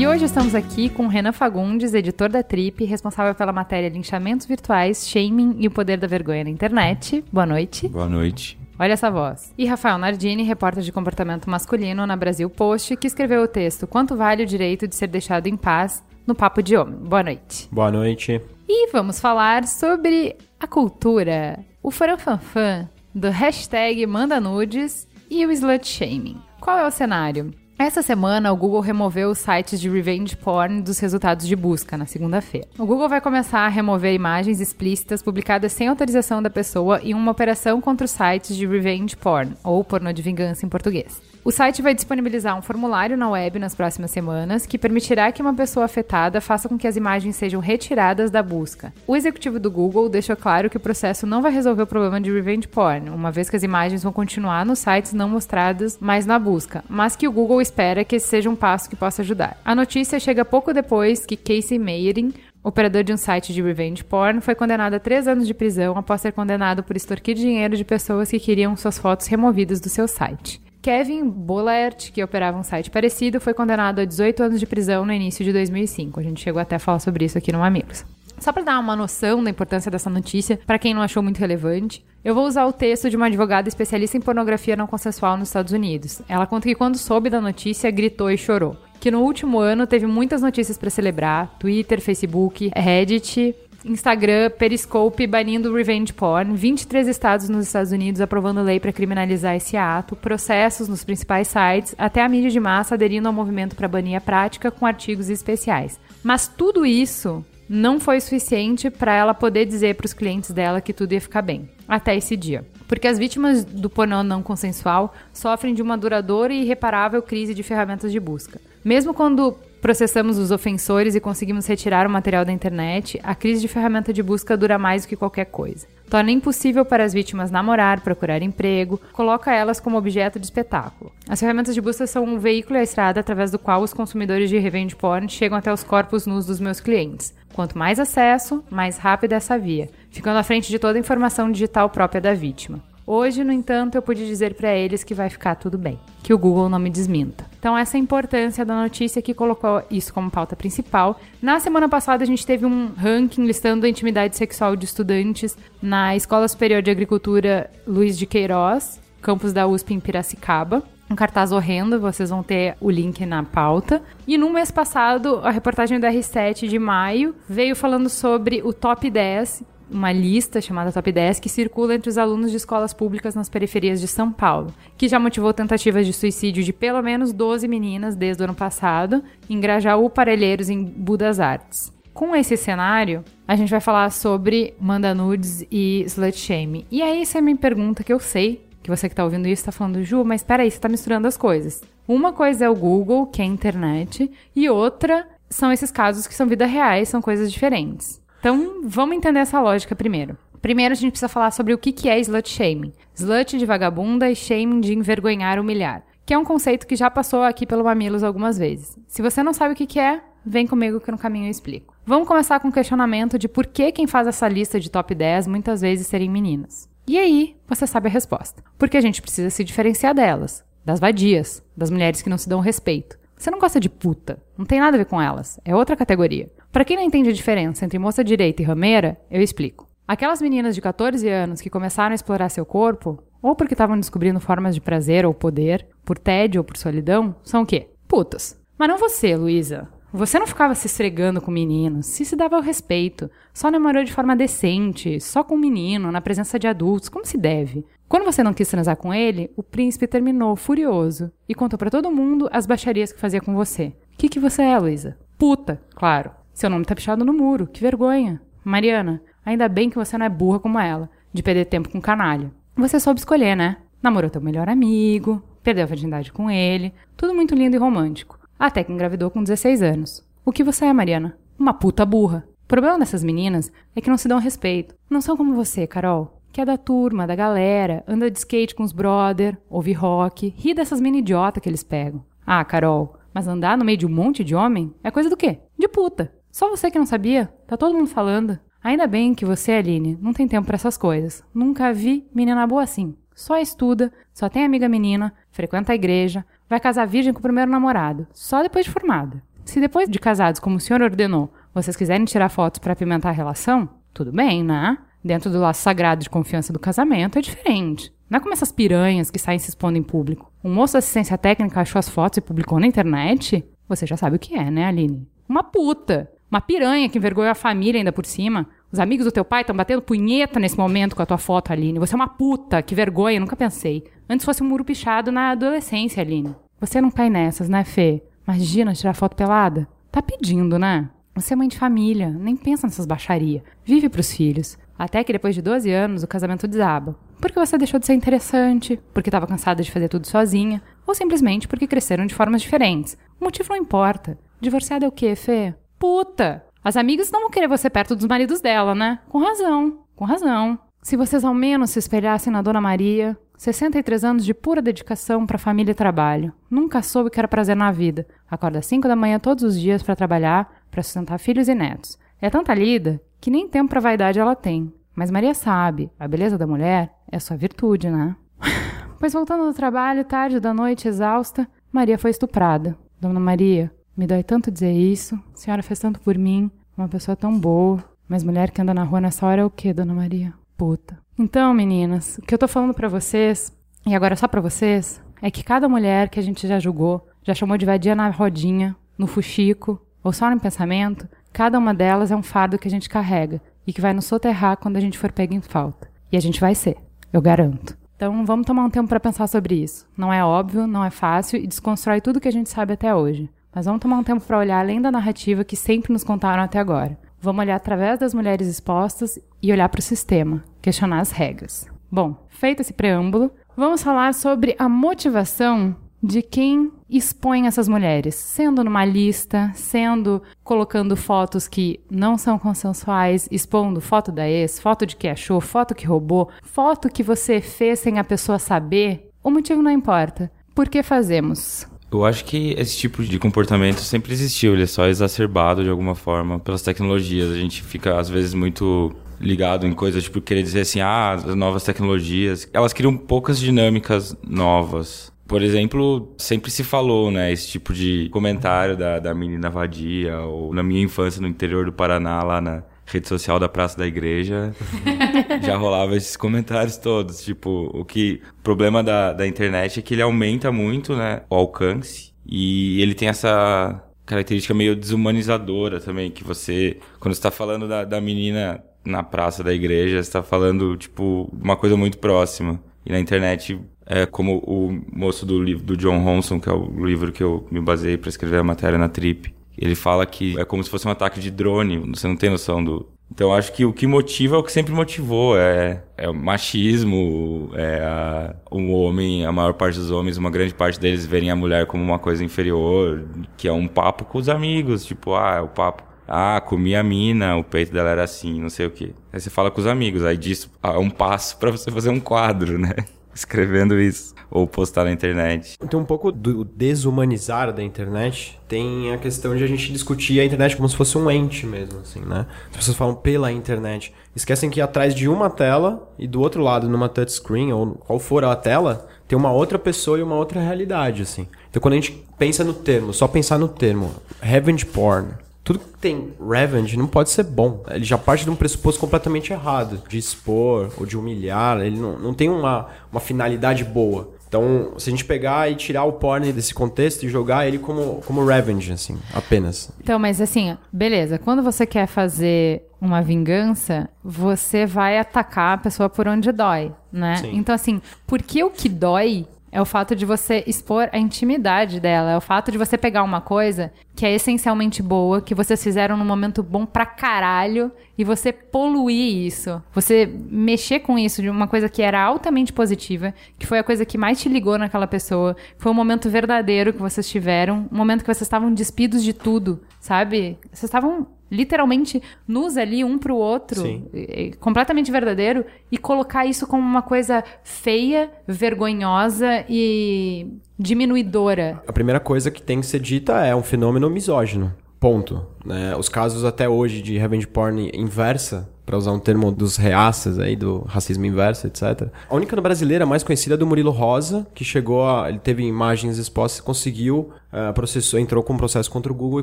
E hoje estamos aqui com Renan Fagundes, editor da Trip, responsável pela matéria Linchamentos Virtuais, Shaming e o Poder da Vergonha na Internet. Boa noite. Boa noite. Olha essa voz. E Rafael Nardini, repórter de comportamento masculino na Brasil Post, que escreveu o texto Quanto vale o direito de ser deixado em paz no Papo de Homem. Boa noite. Boa noite. E vamos falar sobre a cultura, o faranfanfã do hashtag Manda Nudes e o slut shaming. Qual é o cenário? Essa semana, o Google removeu os sites de revenge porn dos resultados de busca, na segunda-feira. O Google vai começar a remover imagens explícitas publicadas sem autorização da pessoa em uma operação contra os sites de revenge porn, ou porno de vingança em português. O site vai disponibilizar um formulário na web nas próximas semanas que permitirá que uma pessoa afetada faça com que as imagens sejam retiradas da busca. O executivo do Google deixou claro que o processo não vai resolver o problema de revenge porn, uma vez que as imagens vão continuar nos sites não mostradas mais na busca, mas que o Google espera que esse seja um passo que possa ajudar. A notícia chega pouco depois que Casey Meiring, operador de um site de revenge porn, foi condenado a três anos de prisão após ser condenado por extorquir dinheiro de pessoas que queriam suas fotos removidas do seu site. Kevin Bollert, que operava um site parecido, foi condenado a 18 anos de prisão no início de 2005. A gente chegou até a falar sobre isso aqui no Mamilos. Só para dar uma noção da importância dessa notícia, para quem não achou muito relevante, eu vou usar o texto de uma advogada especialista em pornografia não consensual nos Estados Unidos. Ela conta que quando soube da notícia, gritou e chorou. Que no último ano teve muitas notícias para celebrar: Twitter, Facebook, Reddit, Instagram, Periscope banindo revenge porn, 23 estados nos Estados Unidos aprovando lei para criminalizar esse ato, processos nos principais sites, até a mídia de massa aderindo ao movimento para banir a prática com artigos especiais. Mas tudo isso não foi suficiente para ela poder dizer para os clientes dela que tudo ia ficar bem, até esse dia. Porque as vítimas do pornô não consensual sofrem de uma duradoura e irreparável crise de ferramentas de busca. Mesmo quando processamos os ofensores e conseguimos retirar o material da internet, a crise de ferramenta de busca dura mais do que qualquer coisa. Torna impossível para as vítimas namorar, procurar emprego, coloca elas como objeto de espetáculo. As ferramentas de busca são um veículo à estrada através do qual os consumidores de revenge porn chegam até os corpos nus dos meus clientes. Quanto mais acesso, mais rápida essa via, ficando à frente de toda a informação digital própria da vítima. Hoje, no entanto, eu pude dizer para eles que vai ficar tudo bem, que o Google não me desminta. Então, essa é a importância da notícia que colocou isso como pauta principal. Na semana passada, a gente teve um ranking listando a intimidade sexual de estudantes na Escola Superior de Agricultura Luiz de Queiroz, campus da USP em Piracicaba um cartaz horrendo, vocês vão ter o link na pauta. E no mês passado, a reportagem do R7 de maio veio falando sobre o top 10 uma lista chamada Top 10 que circula entre os alunos de escolas públicas nas periferias de São Paulo, que já motivou tentativas de suicídio de pelo menos 12 meninas desde o ano passado, em Grajaú, Parelheiros, em Budas Artes. Com esse cenário, a gente vai falar sobre manda nudes e slut shame. E aí você me pergunta que eu sei que você que está ouvindo isso está falando, Ju, mas peraí, você está misturando as coisas. Uma coisa é o Google, que é a internet, e outra são esses casos que são vida reais, são coisas diferentes. Então, vamos entender essa lógica primeiro. Primeiro, a gente precisa falar sobre o que é slut shaming. Slut de vagabunda e shaming de envergonhar, humilhar. Que é um conceito que já passou aqui pelo Mamilos algumas vezes. Se você não sabe o que é, vem comigo que no caminho eu explico. Vamos começar com o questionamento de por que quem faz essa lista de top 10 muitas vezes serem meninas. E aí, você sabe a resposta. Porque a gente precisa se diferenciar delas, das vadias, das mulheres que não se dão respeito. Você não gosta de puta, não tem nada a ver com elas, é outra categoria. Para quem não entende a diferença entre moça direita e rameira, eu explico. Aquelas meninas de 14 anos que começaram a explorar seu corpo, ou porque estavam descobrindo formas de prazer ou poder, por tédio ou por solidão, são o quê? Putas. Mas não você, Luísa. Você não ficava se esfregando com meninos, se se dava o respeito, só namorou de forma decente, só com um menino, na presença de adultos, como se deve. Quando você não quis transar com ele, o príncipe terminou furioso e contou para todo mundo as baixarias que fazia com você. O que, que você é, Luísa? Puta, claro. Seu nome tá pichado no muro, que vergonha. Mariana, Ainda bem que você não é burra como ela, de perder tempo com canalha. Você soube escolher, né? Namorou teu melhor amigo, perdeu a virgindade com ele, tudo muito lindo e romântico. Até que engravidou com 16 anos. O que você é, Mariana? Uma puta burra. O problema dessas meninas é que não se dão respeito. Não são como você, Carol, que é da turma, da galera, anda de skate com os brother, ouve rock, ri dessas mini idiota que eles pegam. Ah, Carol, mas andar no meio de um monte de homem é coisa do quê? De puta. Só você que não sabia? Tá todo mundo falando. Ainda bem que você, Aline, não tem tempo para essas coisas. Nunca vi menina boa assim. Só estuda, só tem amiga menina, frequenta a igreja, vai casar virgem com o primeiro namorado, só depois de formada. Se depois de casados, como o senhor ordenou, vocês quiserem tirar fotos para apimentar a relação, tudo bem, né? Dentro do laço sagrado de confiança do casamento é diferente. Não é como essas piranhas que saem se expondo em público. Um moço da assistência técnica achou as fotos e publicou na internet? Você já sabe o que é, né, Aline? Uma puta. Uma piranha que envergonhou a família ainda por cima. Os amigos do teu pai estão batendo punheta nesse momento com a tua foto, Aline. Você é uma puta, que vergonha, nunca pensei. Antes fosse um muro pichado na adolescência, Aline. Você não cai nessas, né, Fê? Imagina tirar foto pelada. Tá pedindo, né? Você é mãe de família, nem pensa nessas baixarias. Vive pros filhos. Até que depois de 12 anos o casamento desaba. Porque você deixou de ser interessante, porque estava cansada de fazer tudo sozinha, ou simplesmente porque cresceram de formas diferentes. O motivo não importa. Divorciada é o quê, Fê? puta. As amigas não vão querer você perto dos maridos dela, né? Com razão, com razão. Se vocês ao menos se espelhassem na Dona Maria, 63 anos de pura dedicação para família e trabalho. Nunca soube que era prazer na vida. Acorda às 5 da manhã todos os dias para trabalhar, para sustentar filhos e netos. É tanta lida que nem tempo para vaidade ela tem. Mas Maria sabe, a beleza da mulher é sua virtude, né? pois voltando do trabalho, tarde da noite, exausta, Maria foi estuprada. Dona Maria, me dói tanto dizer isso. A senhora fez tanto por mim. Uma pessoa tão boa. Mas mulher que anda na rua nessa hora é o quê, dona Maria? Puta. Então, meninas, o que eu tô falando para vocês, e agora só para vocês, é que cada mulher que a gente já julgou, já chamou de vadia na rodinha, no fuxico, ou só no pensamento, cada uma delas é um fardo que a gente carrega e que vai nos soterrar quando a gente for pego em falta. E a gente vai ser, eu garanto. Então vamos tomar um tempo para pensar sobre isso. Não é óbvio, não é fácil e desconstrói tudo que a gente sabe até hoje. Mas vamos tomar um tempo para olhar além da narrativa que sempre nos contaram até agora. Vamos olhar através das mulheres expostas e olhar para o sistema, questionar as regras. Bom, feito esse preâmbulo, vamos falar sobre a motivação de quem expõe essas mulheres, sendo numa lista, sendo colocando fotos que não são consensuais, expondo foto da ex, foto de que achou, foto que roubou, foto que você fez sem a pessoa saber. O motivo não importa. Por que fazemos? Eu acho que esse tipo de comportamento sempre existiu, ele é só exacerbado de alguma forma pelas tecnologias. A gente fica, às vezes, muito ligado em coisas, tipo, querer dizer assim, ah, as novas tecnologias, elas criam poucas dinâmicas novas. Por exemplo, sempre se falou, né, esse tipo de comentário da, da menina vadia, ou na minha infância no interior do Paraná, lá na rede social da Praça da Igreja, já rolava esses comentários todos. Tipo, o que. O problema da, da internet é que ele aumenta muito, né? O alcance. E ele tem essa característica meio desumanizadora também, que você. Quando você tá falando da, da menina na praça da igreja, você tá falando, tipo, uma coisa muito próxima. E na internet, é como o moço do livro do John Ronson, que é o livro que eu me baseei para escrever a matéria na Trip. Ele fala que é como se fosse um ataque de drone, você não tem noção do, Então acho que o que motiva é o que sempre motivou, é, é o machismo, é a, o homem, a maior parte dos homens, uma grande parte deles verem a mulher como uma coisa inferior, que é um papo com os amigos, tipo, ah, é o papo. Ah, comi a mina, o peito dela era assim, não sei o quê. Aí você fala com os amigos, aí disso é um passo para você fazer um quadro, né? Escrevendo isso ou postar na internet. Então, um pouco do desumanizar da internet tem a questão de a gente discutir a internet como se fosse um ente mesmo, assim, né? As pessoas falam pela internet. Esquecem que atrás de uma tela e do outro lado, numa touchscreen ou qual for a tela, tem uma outra pessoa e uma outra realidade, assim. Então, quando a gente pensa no termo, só pensar no termo revenge porn, tudo que tem revenge não pode ser bom. Ele já parte de um pressuposto completamente errado, de expor ou de humilhar. Ele não, não tem uma, uma finalidade boa. Então, se a gente pegar e tirar o porn desse contexto e jogar ele como, como revenge, assim, apenas. Então, mas assim, beleza. Quando você quer fazer uma vingança, você vai atacar a pessoa por onde dói, né? Sim. Então, assim, porque o que dói é o fato de você expor a intimidade dela. É o fato de você pegar uma coisa que é essencialmente boa, que vocês fizeram num momento bom pra caralho, e você poluir isso. Você mexer com isso de uma coisa que era altamente positiva, que foi a coisa que mais te ligou naquela pessoa. Foi um momento verdadeiro que vocês tiveram, um momento que vocês estavam despidos de tudo, sabe? Vocês estavam literalmente nus ali um pro outro, e- e- completamente verdadeiro, e colocar isso como uma coisa feia, vergonhosa e diminuidora. A primeira coisa que tem que ser dita é um fenômeno misógino. Ponto. Né? Os casos até hoje de revenge porn inversa, para usar um termo dos reaças aí, do racismo inverso, etc. A única brasileira mais conhecida é do Murilo Rosa, que chegou a. Ele teve imagens expostas, conseguiu, ah, processou, entrou com um processo contra o Google e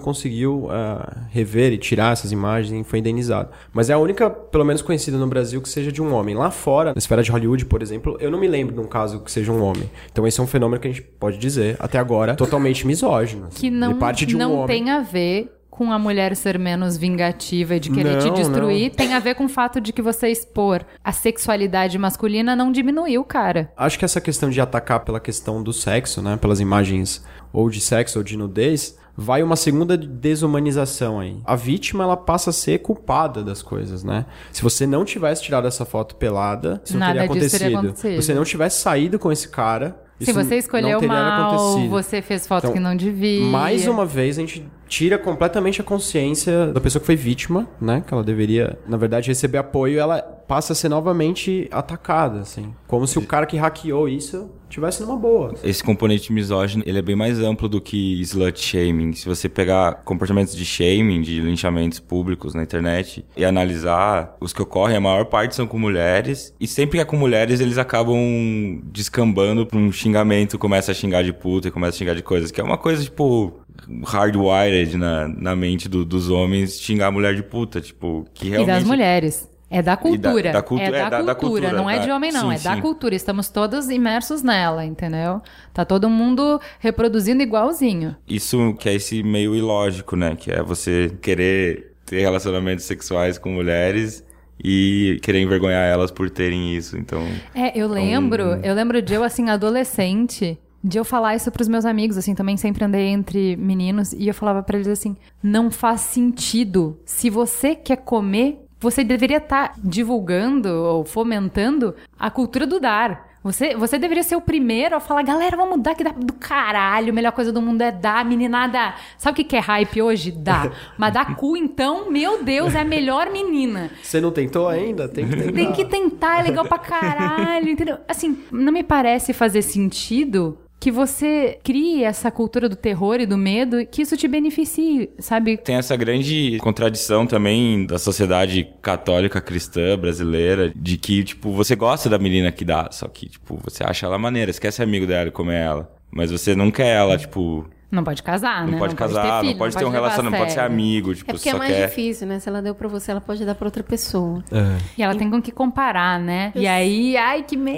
conseguiu ah, rever e tirar essas imagens e foi indenizado. Mas é a única, pelo menos conhecida no Brasil, que seja de um homem. Lá fora, na esfera de Hollywood, por exemplo, eu não me lembro de um caso que seja um homem. Então esse é um fenômeno que a gente pode dizer, até agora, totalmente misógino. assim. Que não, parte de um não homem. tem a ver com a mulher ser menos vingativa e de querer te Não, destruir. Tem a ver com o fato de que você expor a sexualidade masculina não diminuiu, cara. Acho que essa questão de atacar pela questão do sexo, né? Pelas imagens ou de sexo ou de nudez, vai uma segunda desumanização aí. A vítima, ela passa a ser culpada das coisas, né? Se você não tivesse tirado essa foto pelada, isso não Nada teria disso teria acontecido. acontecido. Se você não tivesse saído com esse cara, Se você escolheu não mal, acontecido. você fez foto Então, que não devia. Mais uma vez, a gente tira completamente a consciência da pessoa que foi vítima, né? Que ela deveria, na verdade, receber apoio. Ela passa a ser novamente atacada, assim. Como se o cara que hackeou isso tivesse numa boa. Esse componente misógino, ele é bem mais amplo do que slut shaming. Se você pegar comportamentos de shaming, de linchamentos públicos na internet e analisar os que ocorrem, a maior parte são com mulheres. E sempre que é com mulheres, eles acabam descambando pra um xingamento, começa a xingar de puta e começa a xingar de coisas, que é uma coisa, tipo, hardwired na, na mente do- dos homens xingar a mulher de puta, tipo, que E realmente... das mulheres. É da cultura. da cultu- é da, é, da- da cultura, cultura, não é da- de homem, não. sim, é da sim. cultura. Estamos todos imersos nela, entendeu? Tá todo mundo reproduzindo igualzinho. Isso que é esse meio ilógico, né? Que é você querer ter relacionamentos sexuais com mulheres e querer envergonhar elas por terem isso. Então, É, eu lembro, eu lembro de eu, assim, adolescente, de eu falar isso pros meus amigos, assim, também sempre andei entre meninos, e eu falava pra eles assim, não faz sentido. Se você quer comer, você deveria estar divulgando ou fomentando a cultura do dar. Você, você deveria ser o primeiro a falar, galera, vamos dar que dá do caralho, a melhor coisa do mundo é dar, meninada. Sabe o que que é hype hoje? Dá. Mas dar cu, então, meu Deus, é a melhor menina. Você não tentou ainda? Tem que tentar. Tem que tentar, é legal pra caralho, entendeu? Assim, não me parece fazer sentido que você crie essa cultura do terror e do medo, que isso te beneficie, sabe? tem essa grande contradição também da sociedade católica cristã brasileira de que, tipo, você gosta da menina que dá, só que, tipo, você acha ela maneira, você quer ser amigo dela e comer ela. Mas você não quer ela, tipo, Não pode casar, não né? pode casar, ter filho, não pode ter um relacionamento, não pode ser amigo, tipo, É porque é mais quer... difícil, né? Se ela deu pra você, ela pode dar pra outra pessoa. E ela tem com que comparar, né? E aí, ai, que medo.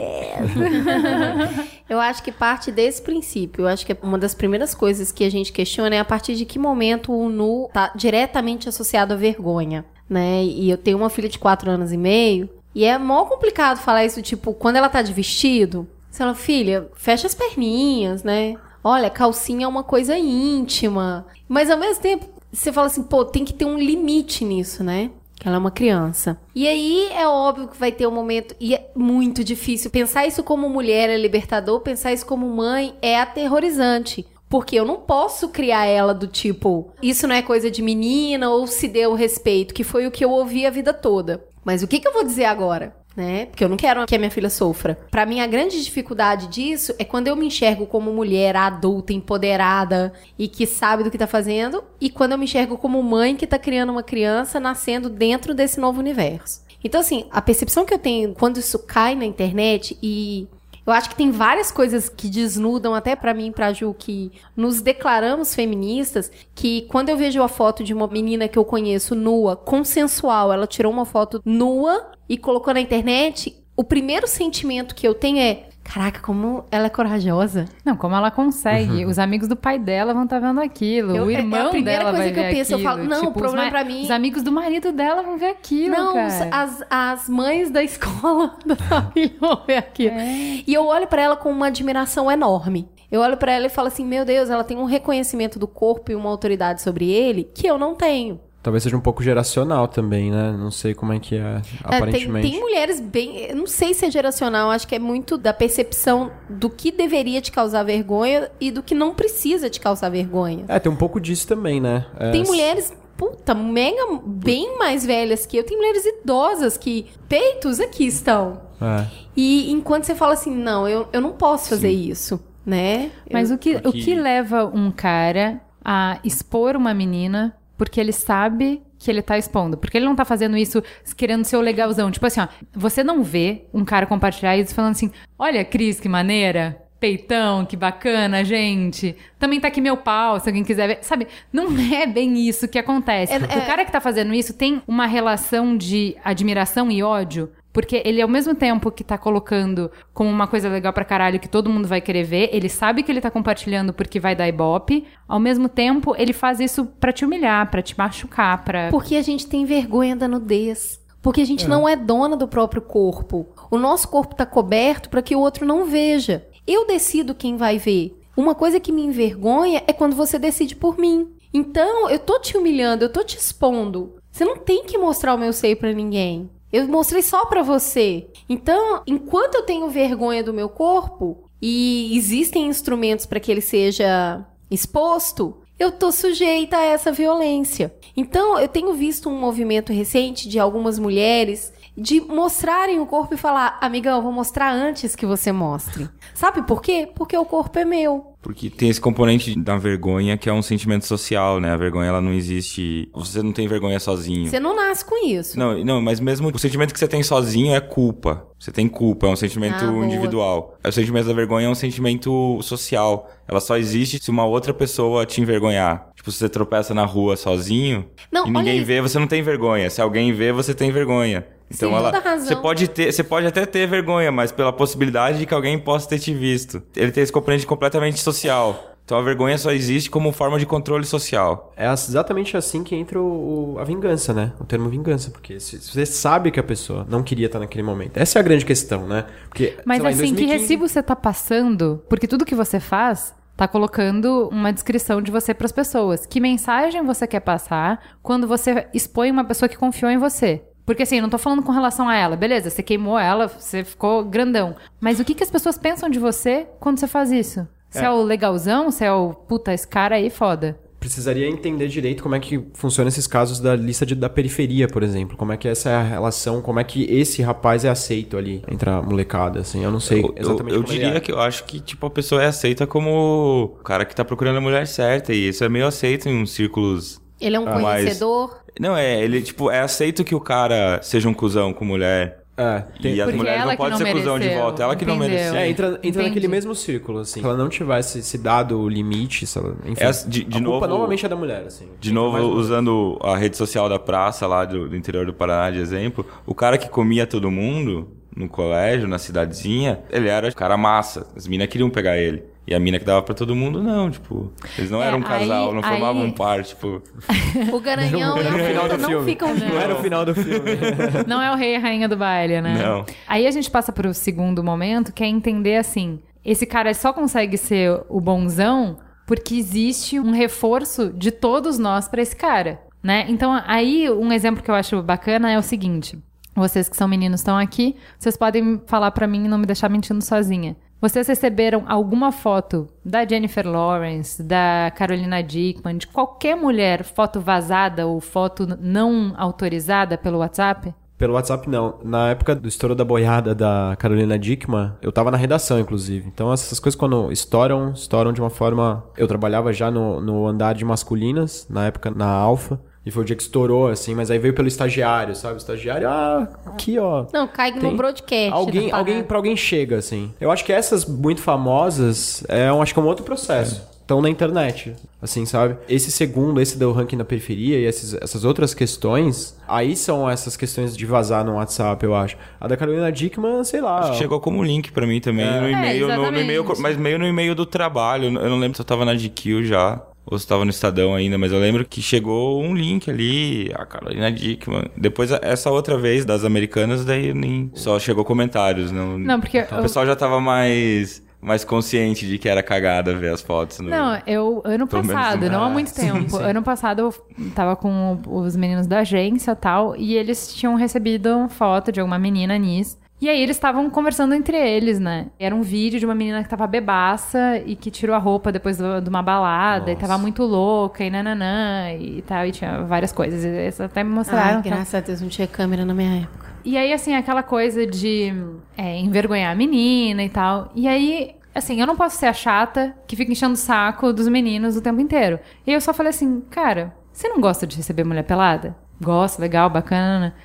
Eu acho que parte desse princípio. Eu acho que uma das primeiras coisas que a gente questiona é a partir de que momento o nu tá diretamente associado à vergonha, né? E eu tenho uma filha de 4 anos e meio, e é mó complicado falar isso, tipo, quando ela tá de vestido, você fala, filha, fecha as perninhas, né? Olha, calcinha é uma coisa íntima. Mas ao mesmo tempo, você fala assim, pô, tem que ter um limite nisso, né? que ela é uma criança. E aí é óbvio que vai ter um momento e é muito difícil pensar isso como mulher é libertador, pensar isso como mãe é aterrorizante. Porque eu não posso criar ela do tipo, isso não é coisa de menina ou se deu respeito, que foi o que eu ouvi a vida toda. Mas o que, que eu vou dizer agora? Né? Porque eu não quero que a minha filha sofra. Para mim, a grande dificuldade disso é quando eu me enxergo como mulher adulta, empoderada e que sabe do que tá fazendo, e quando eu me enxergo como mãe que tá criando uma criança nascendo dentro desse novo universo. Então, assim, a percepção que eu tenho quando isso cai na internet e eu acho que tem várias coisas que desnudam até para mim e pra Ju que nos declaramos feministas, que quando eu vejo a foto de uma menina que eu conheço nua, consensual, ela tirou uma foto nua e colocou na internet, o primeiro sentimento que eu tenho é Caraca, como ela é corajosa. Não, como ela consegue. Os amigos do pai dela vão estar vendo aquilo. Eu- o é- é a irmão primeira dela coisa vai que eu penso, eu aquilo. falo, não, o Tipo, os problema ma- pra mim- Os amigos do marido dela vão ver aquilo, Não, cara. as, as mães da escola da família vão ver aquilo. É. E eu olho pra ela com uma admiração enorme. Eu olho pra ela e falo assim: meu Deus, ela tem um reconhecimento do corpo e uma autoridade sobre ele que eu não tenho. Talvez seja um pouco geracional também, né? Não sei como é que é, É, tem, aparentemente. tem mulheres bem. Não sei se é geracional, acho que é muito da percepção do que deveria te causar vergonha e do que não precisa te causar vergonha. É, tem um pouco disso também, né? É, Tem mulheres, puta, mega, bem mais velhas que eu. Tem mulheres idosas que, peitos aqui estão. É. E enquanto você fala assim, não, eu, eu não posso fazer isso, né? Mas eu, o que, o Porque- que leva um cara a expor uma menina porque ele sabe que ele tá expondo? Porque ele não tá fazendo isso querendo ser o legalzão. Tipo assim, ó, você não vê um cara compartilhar isso falando assim: olha, Cris, que maneira. Peitão, que bacana, gente. Também tá aqui meu pau, se alguém quiser ver. Sabe, não é bem isso que acontece. É- O é- cara que tá fazendo isso tem uma relação de admiração e ódio. Porque ele, ao mesmo tempo que tá colocando como uma coisa legal pra caralho que todo mundo vai querer ver, ele sabe que ele tá compartilhando porque vai dar ibope. Ao mesmo tempo, ele faz isso pra te humilhar, pra te machucar, pra. Porque a gente tem vergonha da nudez. Porque a gente não é dona do próprio corpo. O nosso corpo tá coberto para que o outro não veja. Eu decido quem vai ver. Uma coisa que me envergonha é quando você decide por mim. Então, eu tô te humilhando, eu tô te expondo. Você não tem que mostrar o meu seio pra ninguém. Eu mostrei só pra você. Então, enquanto eu tenho vergonha do meu corpo e existem instrumentos para que ele seja exposto, eu tô sujeita a essa violência. Então, eu tenho visto um movimento recente de algumas mulheres de mostrarem o corpo e falar: "Amigão, eu vou mostrar antes que você mostre". Sabe por quê? Porque o corpo é meu. Porque tem esse componente da vergonha que é um sentimento social, né? A vergonha, ela não existe... Você não tem vergonha sozinho. Você não nasce com isso. Não, não, mas mesmo o sentimento que você tem sozinho é culpa. Você tem culpa, é um sentimento Ah, individual. O sentimento da vergonha é um sentimento social. Ela só existe se uma outra pessoa te envergonhar. Tipo, se você tropeça na rua sozinho Não, e ninguém vê, você não tem vergonha. Se alguém vê, você tem vergonha. Então Sim, ela, toda razão. você pode ter, você pode até ter vergonha, mas pela possibilidade de que alguém possa ter te visto. Ele tem esse componente completamente social. Então a vergonha só existe como forma de controle social. É as- exatamente assim que entra o, o- a vingança, né? O termo vingança. Porque se, se você sabe que a pessoa não queria estar naquele momento. Essa é a grande questão, né? Porque, Mas lá, assim, que 2015 recibo você tá passando? Porque tudo que você faz tá colocando uma descrição de você pras pessoas. Que mensagem você quer passar quando você expõe uma pessoa que confiou em você? Porque assim, eu não tô falando com relação a ela, beleza, você queimou ela, você ficou grandão. Mas o que, que as pessoas pensam de você quando você faz isso? Você é, É. o legalzão? Você é o puta, esse cara aí foda. Precisaria entender direito como é que funciona esses casos da lista de- da periferia, por exemplo. Como é que essa é a relação, como é que esse rapaz é aceito ali entre a molecada, assim. Eu não sei Eu, exatamente eu, eu como ele diria é. que eu acho que, tipo, a pessoa é aceita como o cara que tá procurando a mulher certa. E isso é meio aceito em uns círculos. Ele é um Ah, mas- conhecedor. Não, é, ele, tipo, é aceito que o cara seja um cuzão com mulher. É, tem- E as Porque mulheres não podem não ser cuzão de mereceu, volta. Ela que não entendeu? mereceu. É, entra, entra Entendi. naquele mesmo círculo, assim. Se ela não tivesse se dado o limite, se ela, enfim. É, de- de a culpa novo- novamente é da mulher, assim. De novo, usando a rede social da praça lá do, do interior do Paraná de exemplo, o cara que comia todo mundo no colégio, na cidadezinha, ele era o cara massa. As minas queriam pegar ele. E a mina que dava pra todo mundo, não, tipo. Eles não É, eram um casal, aí- não formavam aí- um par, tipo. O garanhão e a puta do não filme. ficam juntos. Não era o final do filme. Não é o rei e a rainha do baile, né? Não. Aí a gente passa pro segundo momento, que é entender assim: esse cara só consegue ser o bonzão porque existe um reforço de todos nós pra esse cara. né? Então, aí um exemplo que eu acho bacana é o seguinte: vocês que são meninos estão aqui, vocês podem falar pra mim e não me deixar mentindo sozinha. Vocês receberam alguma foto da Jennifer Lawrence, da Carolina Dickman, de qualquer mulher, foto vazada ou foto não autorizada pelo WhatsApp? Pelo WhatsApp, não. Na época do estouro da boiada da Carolina Dickman, eu tava na redação, inclusive. Então, essas coisas, quando estouram, estouram de uma forma. Eu trabalhava já no, no andar de masculinas, na época na Alfa. E foi o dia que estourou, assim, mas aí veio pelo estagiário, sabe? O estagiário, ah, aqui, ó. Não, cai no broadcast. Alguém, da parada. alguém, pra alguém chega, assim. Eu acho que essas muito famosas é um, acho que é um outro processo. Estão na internet, assim, sabe? Esse segundo, esse do ranking na periferia e esses- essas outras questões, aí são essas questões de vazar no WhatsApp, eu acho. A da Carolina Dickman, sei lá. Acho que chegou como link pra mim também no e-mail, no- no, exatamente. e-mail, mas meio no e-mail do trabalho. Eu não lembro se eu tava na GQ já. Ou se tava no Estadão ainda, mas eu lembro que chegou um link ali, a Carolina Dickman. Depois, essa outra vez das americanas, daí nem só chegou comentários. Não, Não, porque o eu- pessoal já tava mais, mais consciente de que era cagada ver as fotos. No... Não, eu, ano Pelo passado, não há Ah, muito sim, tempo. sim. Ano passado eu tava com os meninos da agência e tal, e eles tinham recebido uma foto de alguma menina nisso. E aí eles estavam conversando entre eles, né? Era um vídeo de uma menina que tava bebaça e que tirou a roupa depois do- de uma balada e Nossa. tava muito louca e nananã e tal, e tinha várias coisas. E eles até me mostraram. Ai, graças a Deus não tinha câmera na minha época. E aí, assim, aquela coisa de é, envergonhar a menina e tal. E aí, assim, eu não posso ser a chata que fica enchendo o saco dos meninos o tempo inteiro. E eu só falei assim, cara, você não gosta de receber mulher pelada? Gosta, legal, bacana.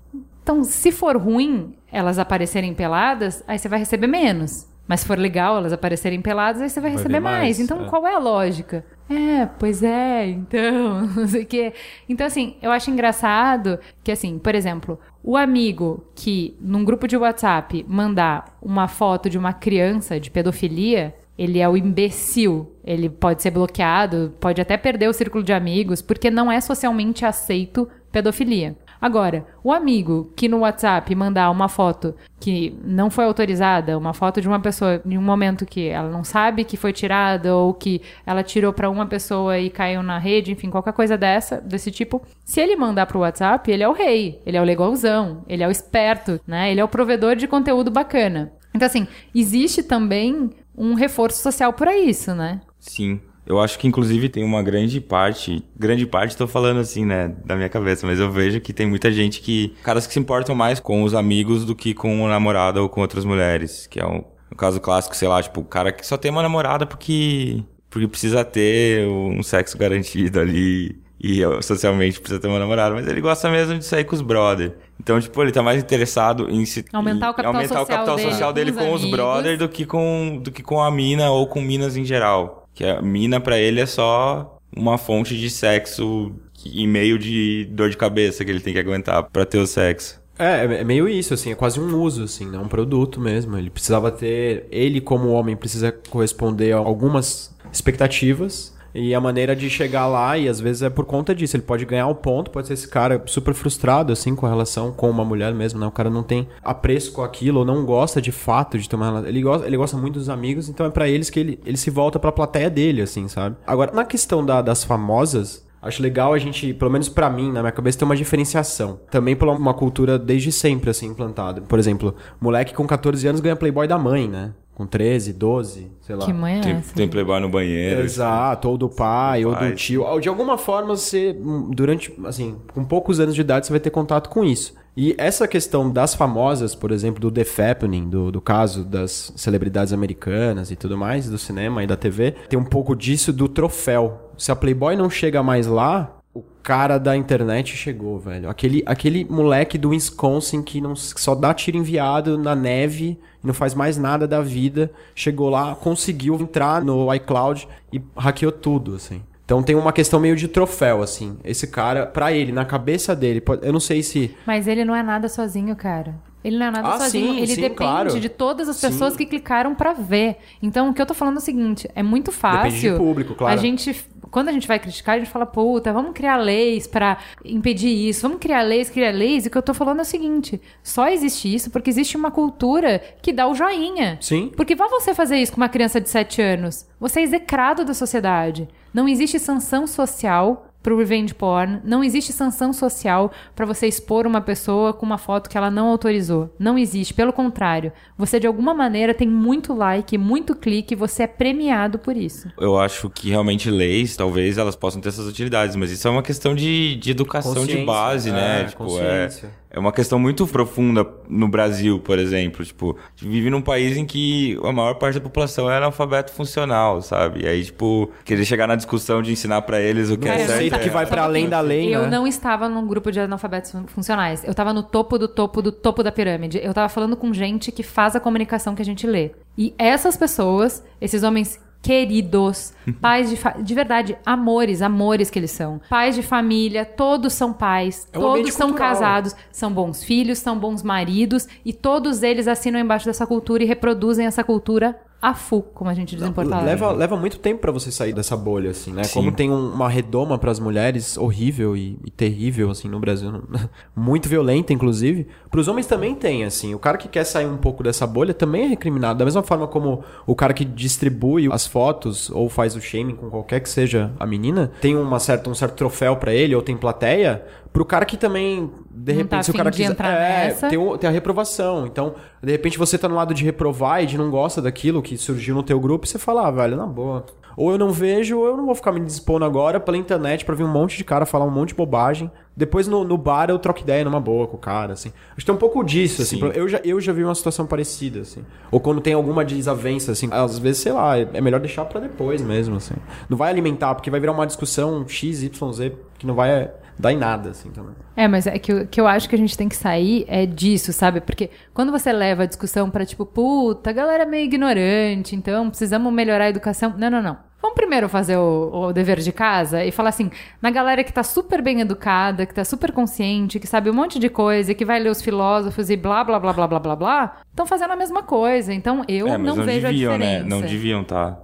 Então, se for ruim elas aparecerem peladas, aí você vai receber menos. Mas se for legal elas aparecerem peladas, aí você vai, Vai receber mais. mais, Então, é. qual é a lógica? É, pois é, então, não sei o quê. Então, assim, eu acho engraçado que, assim, por exemplo, o amigo que, num grupo de WhatsApp, mandar uma foto de uma criança de pedofilia, ele é o imbecil. Ele pode ser bloqueado, pode até perder o círculo de amigos, porque não é socialmente aceito pedofilia. Agora, o amigo que no WhatsApp mandar uma foto que não foi autorizada, uma foto de uma pessoa em um momento que ela não sabe que foi tirada ou que ela tirou pra uma pessoa e caiu na rede, enfim, qualquer coisa dessa, desse tipo, se ele mandar pro WhatsApp, ele é o rei, ele é o legalzão, ele é o esperto, né? Ele é o provedor de conteúdo bacana. Então assim, existe também um reforço social para isso, né? Sim. Eu acho que, inclusive, tem uma grande parte. Grande parte, tô falando assim, né, da minha cabeça, mas eu vejo que tem muita gente que. Caras que se importam mais com os amigos do que com o namorado ou com outras mulheres. Que é um, um caso clássico, sei lá, tipo, o cara que só tem uma namorada porque. Porque precisa ter um sexo garantido ali. E ó, socialmente precisa ter uma namorada, mas ele gosta mesmo de sair com os brother. Então, tipo, ele tá mais interessado em se Aumentar o capital aumentar o social capital dele social com dele os com os amigos. brother do que com do que com a mina ou com minas em geral. Que a mina pra ele é só uma fonte de sexo e meio de dor de cabeça que ele tem que aguentar pra ter o sexo. É, é meio isso, assim, é quase um uso, assim, né? Um produto mesmo. Ele precisava ter. Ele, como homem, precisa corresponder a algumas expectativas. E a maneira de chegar lá, e às vezes é por conta disso. Ele pode ganhar um ponto, pode ser esse cara super frustrado, assim, com a relação com uma mulher mesmo, né? O cara não tem apreço com aquilo, ou não gosta de fato de uma relação. Ele gosta, ele gosta muito dos amigos, então é pra eles que ele, ele se volta pra plateia dele, assim, sabe? Agora, na questão da- das famosas, Acho legal a gente, pelo menos pra mim, na minha cabeça, ter uma diferenciação. Também por uma cultura desde sempre, assim, implantada. Por exemplo, moleque com 14 anos ganha Playboy da mãe, né? Com 13, 12, sei lá. Que mãe é Tem, essa? tem playboy no banheiro. Exato, ou do pai, ou do pai, tio. De alguma forma, você, hum, durante, assim, com poucos anos de idade, você vai ter contato com isso. E essa questão das famosas, por exemplo, do The Fappening, do, do caso das celebridades americanas e tudo mais, do cinema e da TV, tem um pouco disso do troféu. Se a Playboy não chega mais lá, o cara da internet chegou, velho. Aquele, aquele moleque do Wisconsin que, não, que só dá tiro enviado na neve e não faz mais nada da vida, chegou lá, conseguiu entrar no iCloud e hackeou tudo, assim. Então tem uma questão meio de troféu, assim. Esse cara, pra ele, na cabeça dele, eu não sei se. Mas ele não é nada sozinho, cara. Ele não é nada Ah, sozinho. sim, ele sim, depende claro. de todas as pessoas Sim. que clicaram pra ver. Então, o que eu tô falando é o seguinte: é muito fácil. Depende de público, claro. A gente, quando a gente vai criticar, a gente fala, puta, vamos criar leis pra impedir isso. Vamos criar leis, criar leis. E o que eu tô falando é o seguinte: só existe isso porque existe uma cultura que dá o joinha. Sim. Porque vai você fazer isso com uma criança de 7 anos? Você é execrado da sociedade. Não existe sanção social pro revenge porn, não existe sanção social para você expor uma pessoa com uma foto que ela não autorizou. Não existe, pelo contrário. Você de alguma maneira tem muito like, muito clique, você é premiado por isso. Eu acho que realmente leis, talvez elas possam ter essas utilidades, mas isso é uma questão de, de educação de base, né? é, tipo, é. É uma questão muito profunda no Brasil, por exemplo. Tipo, a gente vive num país em que a maior parte da população é analfabeto funcional, sabe? E aí, tipo, querer chegar na discussão de ensinar pra eles o que é eu certo. Que vai para além da lei, Eu né? não estava num grupo de analfabetos fun- funcionais. Eu estava no topo do topo do topo da pirâmide. Eu estava falando com gente que faz a comunicação que a gente lê. E essas pessoas, esses homens queridos, pais de, de verdade, amores, amores que eles são. Pais de família, todos são pais, É um todos são cultural. casados, são bons filhos, são bons maridos e todos eles assinam embaixo dessa cultura e reproduzem essa cultura a full, como a gente diz em Porto Alegre. Leva, leva muito tempo pra você sair dessa bolha, assim, né? Sim. Como tem um- uma redoma pras mulheres horrível e, e terrível, assim, no Brasil. Muito violenta, inclusive. Pros homens também tem, assim. O cara que quer sair um pouco dessa bolha também é recriminado. Da mesma forma como o cara que distribui as fotos ou faz o shaming com qualquer que seja a menina, tem uma certa, um certo troféu pra ele ou tem plateia. Pro cara que também, de Não repente, tá se o cara de quiser. entrar é, nessa. tem, o- tem a reprovação. Então, de repente, você tá no lado de reprovar e de não gosta daquilo que surgiu no teu grupo, e você fala, ah, velho, na boa. Ou eu não vejo, ou eu não vou ficar me dispondo agora pela internet pra ver um monte de cara falar um monte de bobagem. Depois no, no bar eu troco ideia numa boa com o cara, assim. Acho que tem um pouco disso, assim. Sim. Eu já, eu já vi uma situação parecida, assim. Ou quando tem alguma desavença, assim. Às vezes, sei lá, é melhor deixar pra depois mesmo, assim. Não vai alimentar, porque vai virar uma discussão X, Y, Z, que não vai dar em nada, assim, também. É, mas é que, o- que eu acho que a gente tem que sair é disso, sabe? Porque quando você leva a discussão pra tipo, puta, a galera é meio ignorante, então precisamos melhorar a educação. Não, não, não. Vamos primeiro fazer o, o dever de casa e falar assim, na galera que tá super bem educada, que tá super consciente, que sabe um monte de coisa, que vai ler os filósofos e blá, blá, blá, blá, blá, blá, blá, estão fazendo a mesma coisa. Então eu É, mas não, vejo deviam, a diferença. né? Não deviam, tá?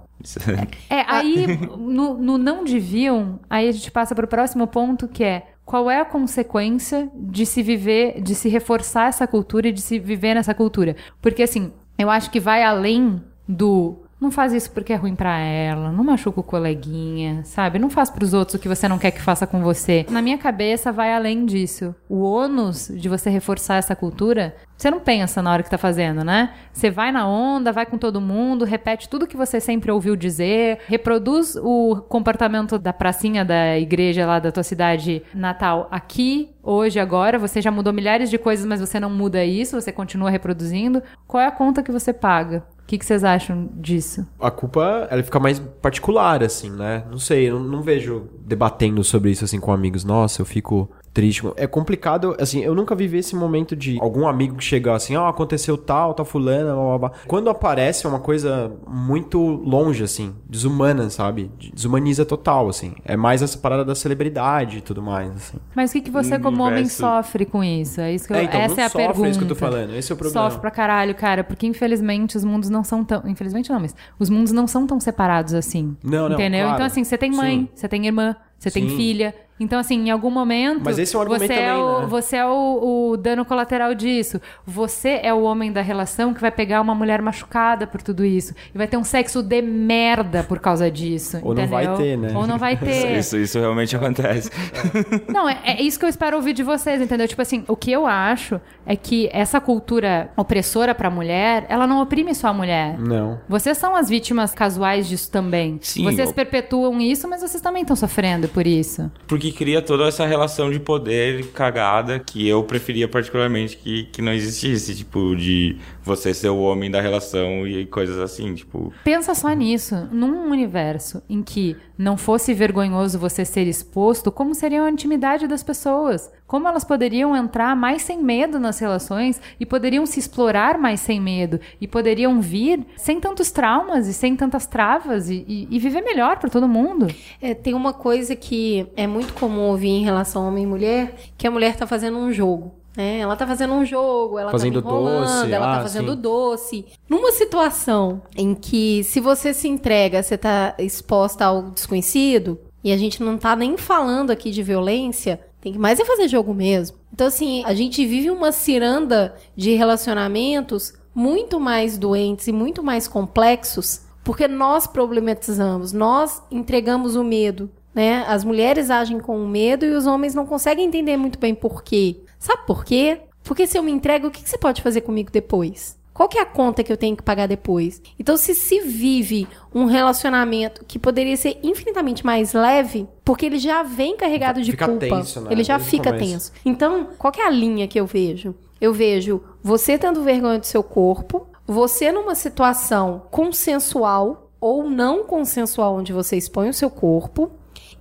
É, aí no, no não deviam, aí a gente passa para o próximo ponto que é qual é a consequência de se viver, de se reforçar essa cultura e de se viver nessa cultura? Porque assim, eu acho que vai além do não faz isso porque é ruim pra ela, não machuca o coleguinha, sabe? Não faz pros outros o que você não quer que faça com você. Na minha cabeça vai além disso. O ônus de você reforçar essa cultura, você não pensa na hora que tá fazendo, né? Você vai na onda, vai com todo mundo, repete tudo que você sempre ouviu dizer, reproduz o comportamento da pracinha da igreja lá da tua cidade natal aqui, hoje, agora. Você já mudou milhares de coisas, mas você não muda isso, você continua reproduzindo. Qual é a conta que você paga? Que, que vocês acham disso? a culpa ela fica mais particular, assim, né? Não sei, eu não, não vejo debatendo sobre isso assim com amigos. Nossa, eu fico triste. É complicado, assim, eu nunca vivi esse momento de algum amigo que chega assim, ó, aconteceu tal, tal fulana, blá, blá, blá. Quando aparece é uma coisa muito longe, assim, desumana, sabe? Desumaniza total, assim. É mais essa parada da celebridade e tudo mais, assim. Mas o que, que você, como homem, universo- sofre com isso? É isso que eu, É, então, essa é a sofre, pergunta. é isso que eu tô falando. Esse é o problema. Sofre pra caralho, cara, porque infelizmente os mundos não são tão. Infelizmente não, mas os mundos não são tão separados assim. Não, não, Entendeu? claro. Então, assim, você tem mãe, Sim. você tem irmã, você tem filha. Então, assim, em algum momento. Mas esse é um argumento você é também, o, né? Você é o, o dano colateral disso. Você é o homem da relação que vai pegar uma mulher machucada por tudo isso. E vai ter um sexo de merda por causa disso. Ou não entendeu? vai ter, né? Ou não vai ter. Isso, isso realmente acontece. Não, é, é isso que eu espero ouvir de vocês, entendeu? Tipo assim, o que eu acho é que essa cultura opressora pra mulher, ela não oprime só a mulher. Não. Vocês são as vítimas casuais disso também. Sim, vocês eu- perpetuam isso, mas vocês também estão sofrendo por isso. Porque cria toda essa relação de poder cagada que eu preferia particularmente que, que não existisse. Tipo, de você ser o homem da relação e coisas assim, tipo... Pensa só nisso. Num universo em que não fosse vergonhoso você ser exposto, como seria a intimidade das pessoas? Como elas poderiam entrar mais sem medo nas relações e poderiam se explorar mais sem medo e poderiam vir sem tantos traumas e sem tantas travas e, e- e viver melhor pra todo mundo? É, tem uma coisa que é muito comum ouvir em relação a homem e mulher, que a mulher tá fazendo um jogo. Né? Ela tá fazendo um jogo, ela Fazendo tá me enrolando, doce, ela ah, tá fazendo sim. doce. Numa situação em que, se você se entrega, você tá exposta ao desconhecido, e a gente não tá nem falando aqui de violência, tem que mais é fazer jogo mesmo. Então, assim, a gente vive uma ciranda de relacionamentos muito mais doentes e muito mais complexos, porque nós problematizamos, nós entregamos o medo. né? As mulheres agem com medo e os homens não conseguem entender muito bem por quê. Sabe por quê? Porque se eu me entrego, o que, que você pode fazer comigo depois? Qual que é a conta que eu tenho que pagar depois? Então, se se vive um relacionamento que poderia ser infinitamente mais leve, porque ele já vem carregado de Fica culpa, tenso, né? ele já Desde fica tenso. Então, qual que é a linha que eu vejo? Eu vejo você tendo vergonha do seu corpo, você numa situação consensual ou não consensual onde você expõe o seu corpo,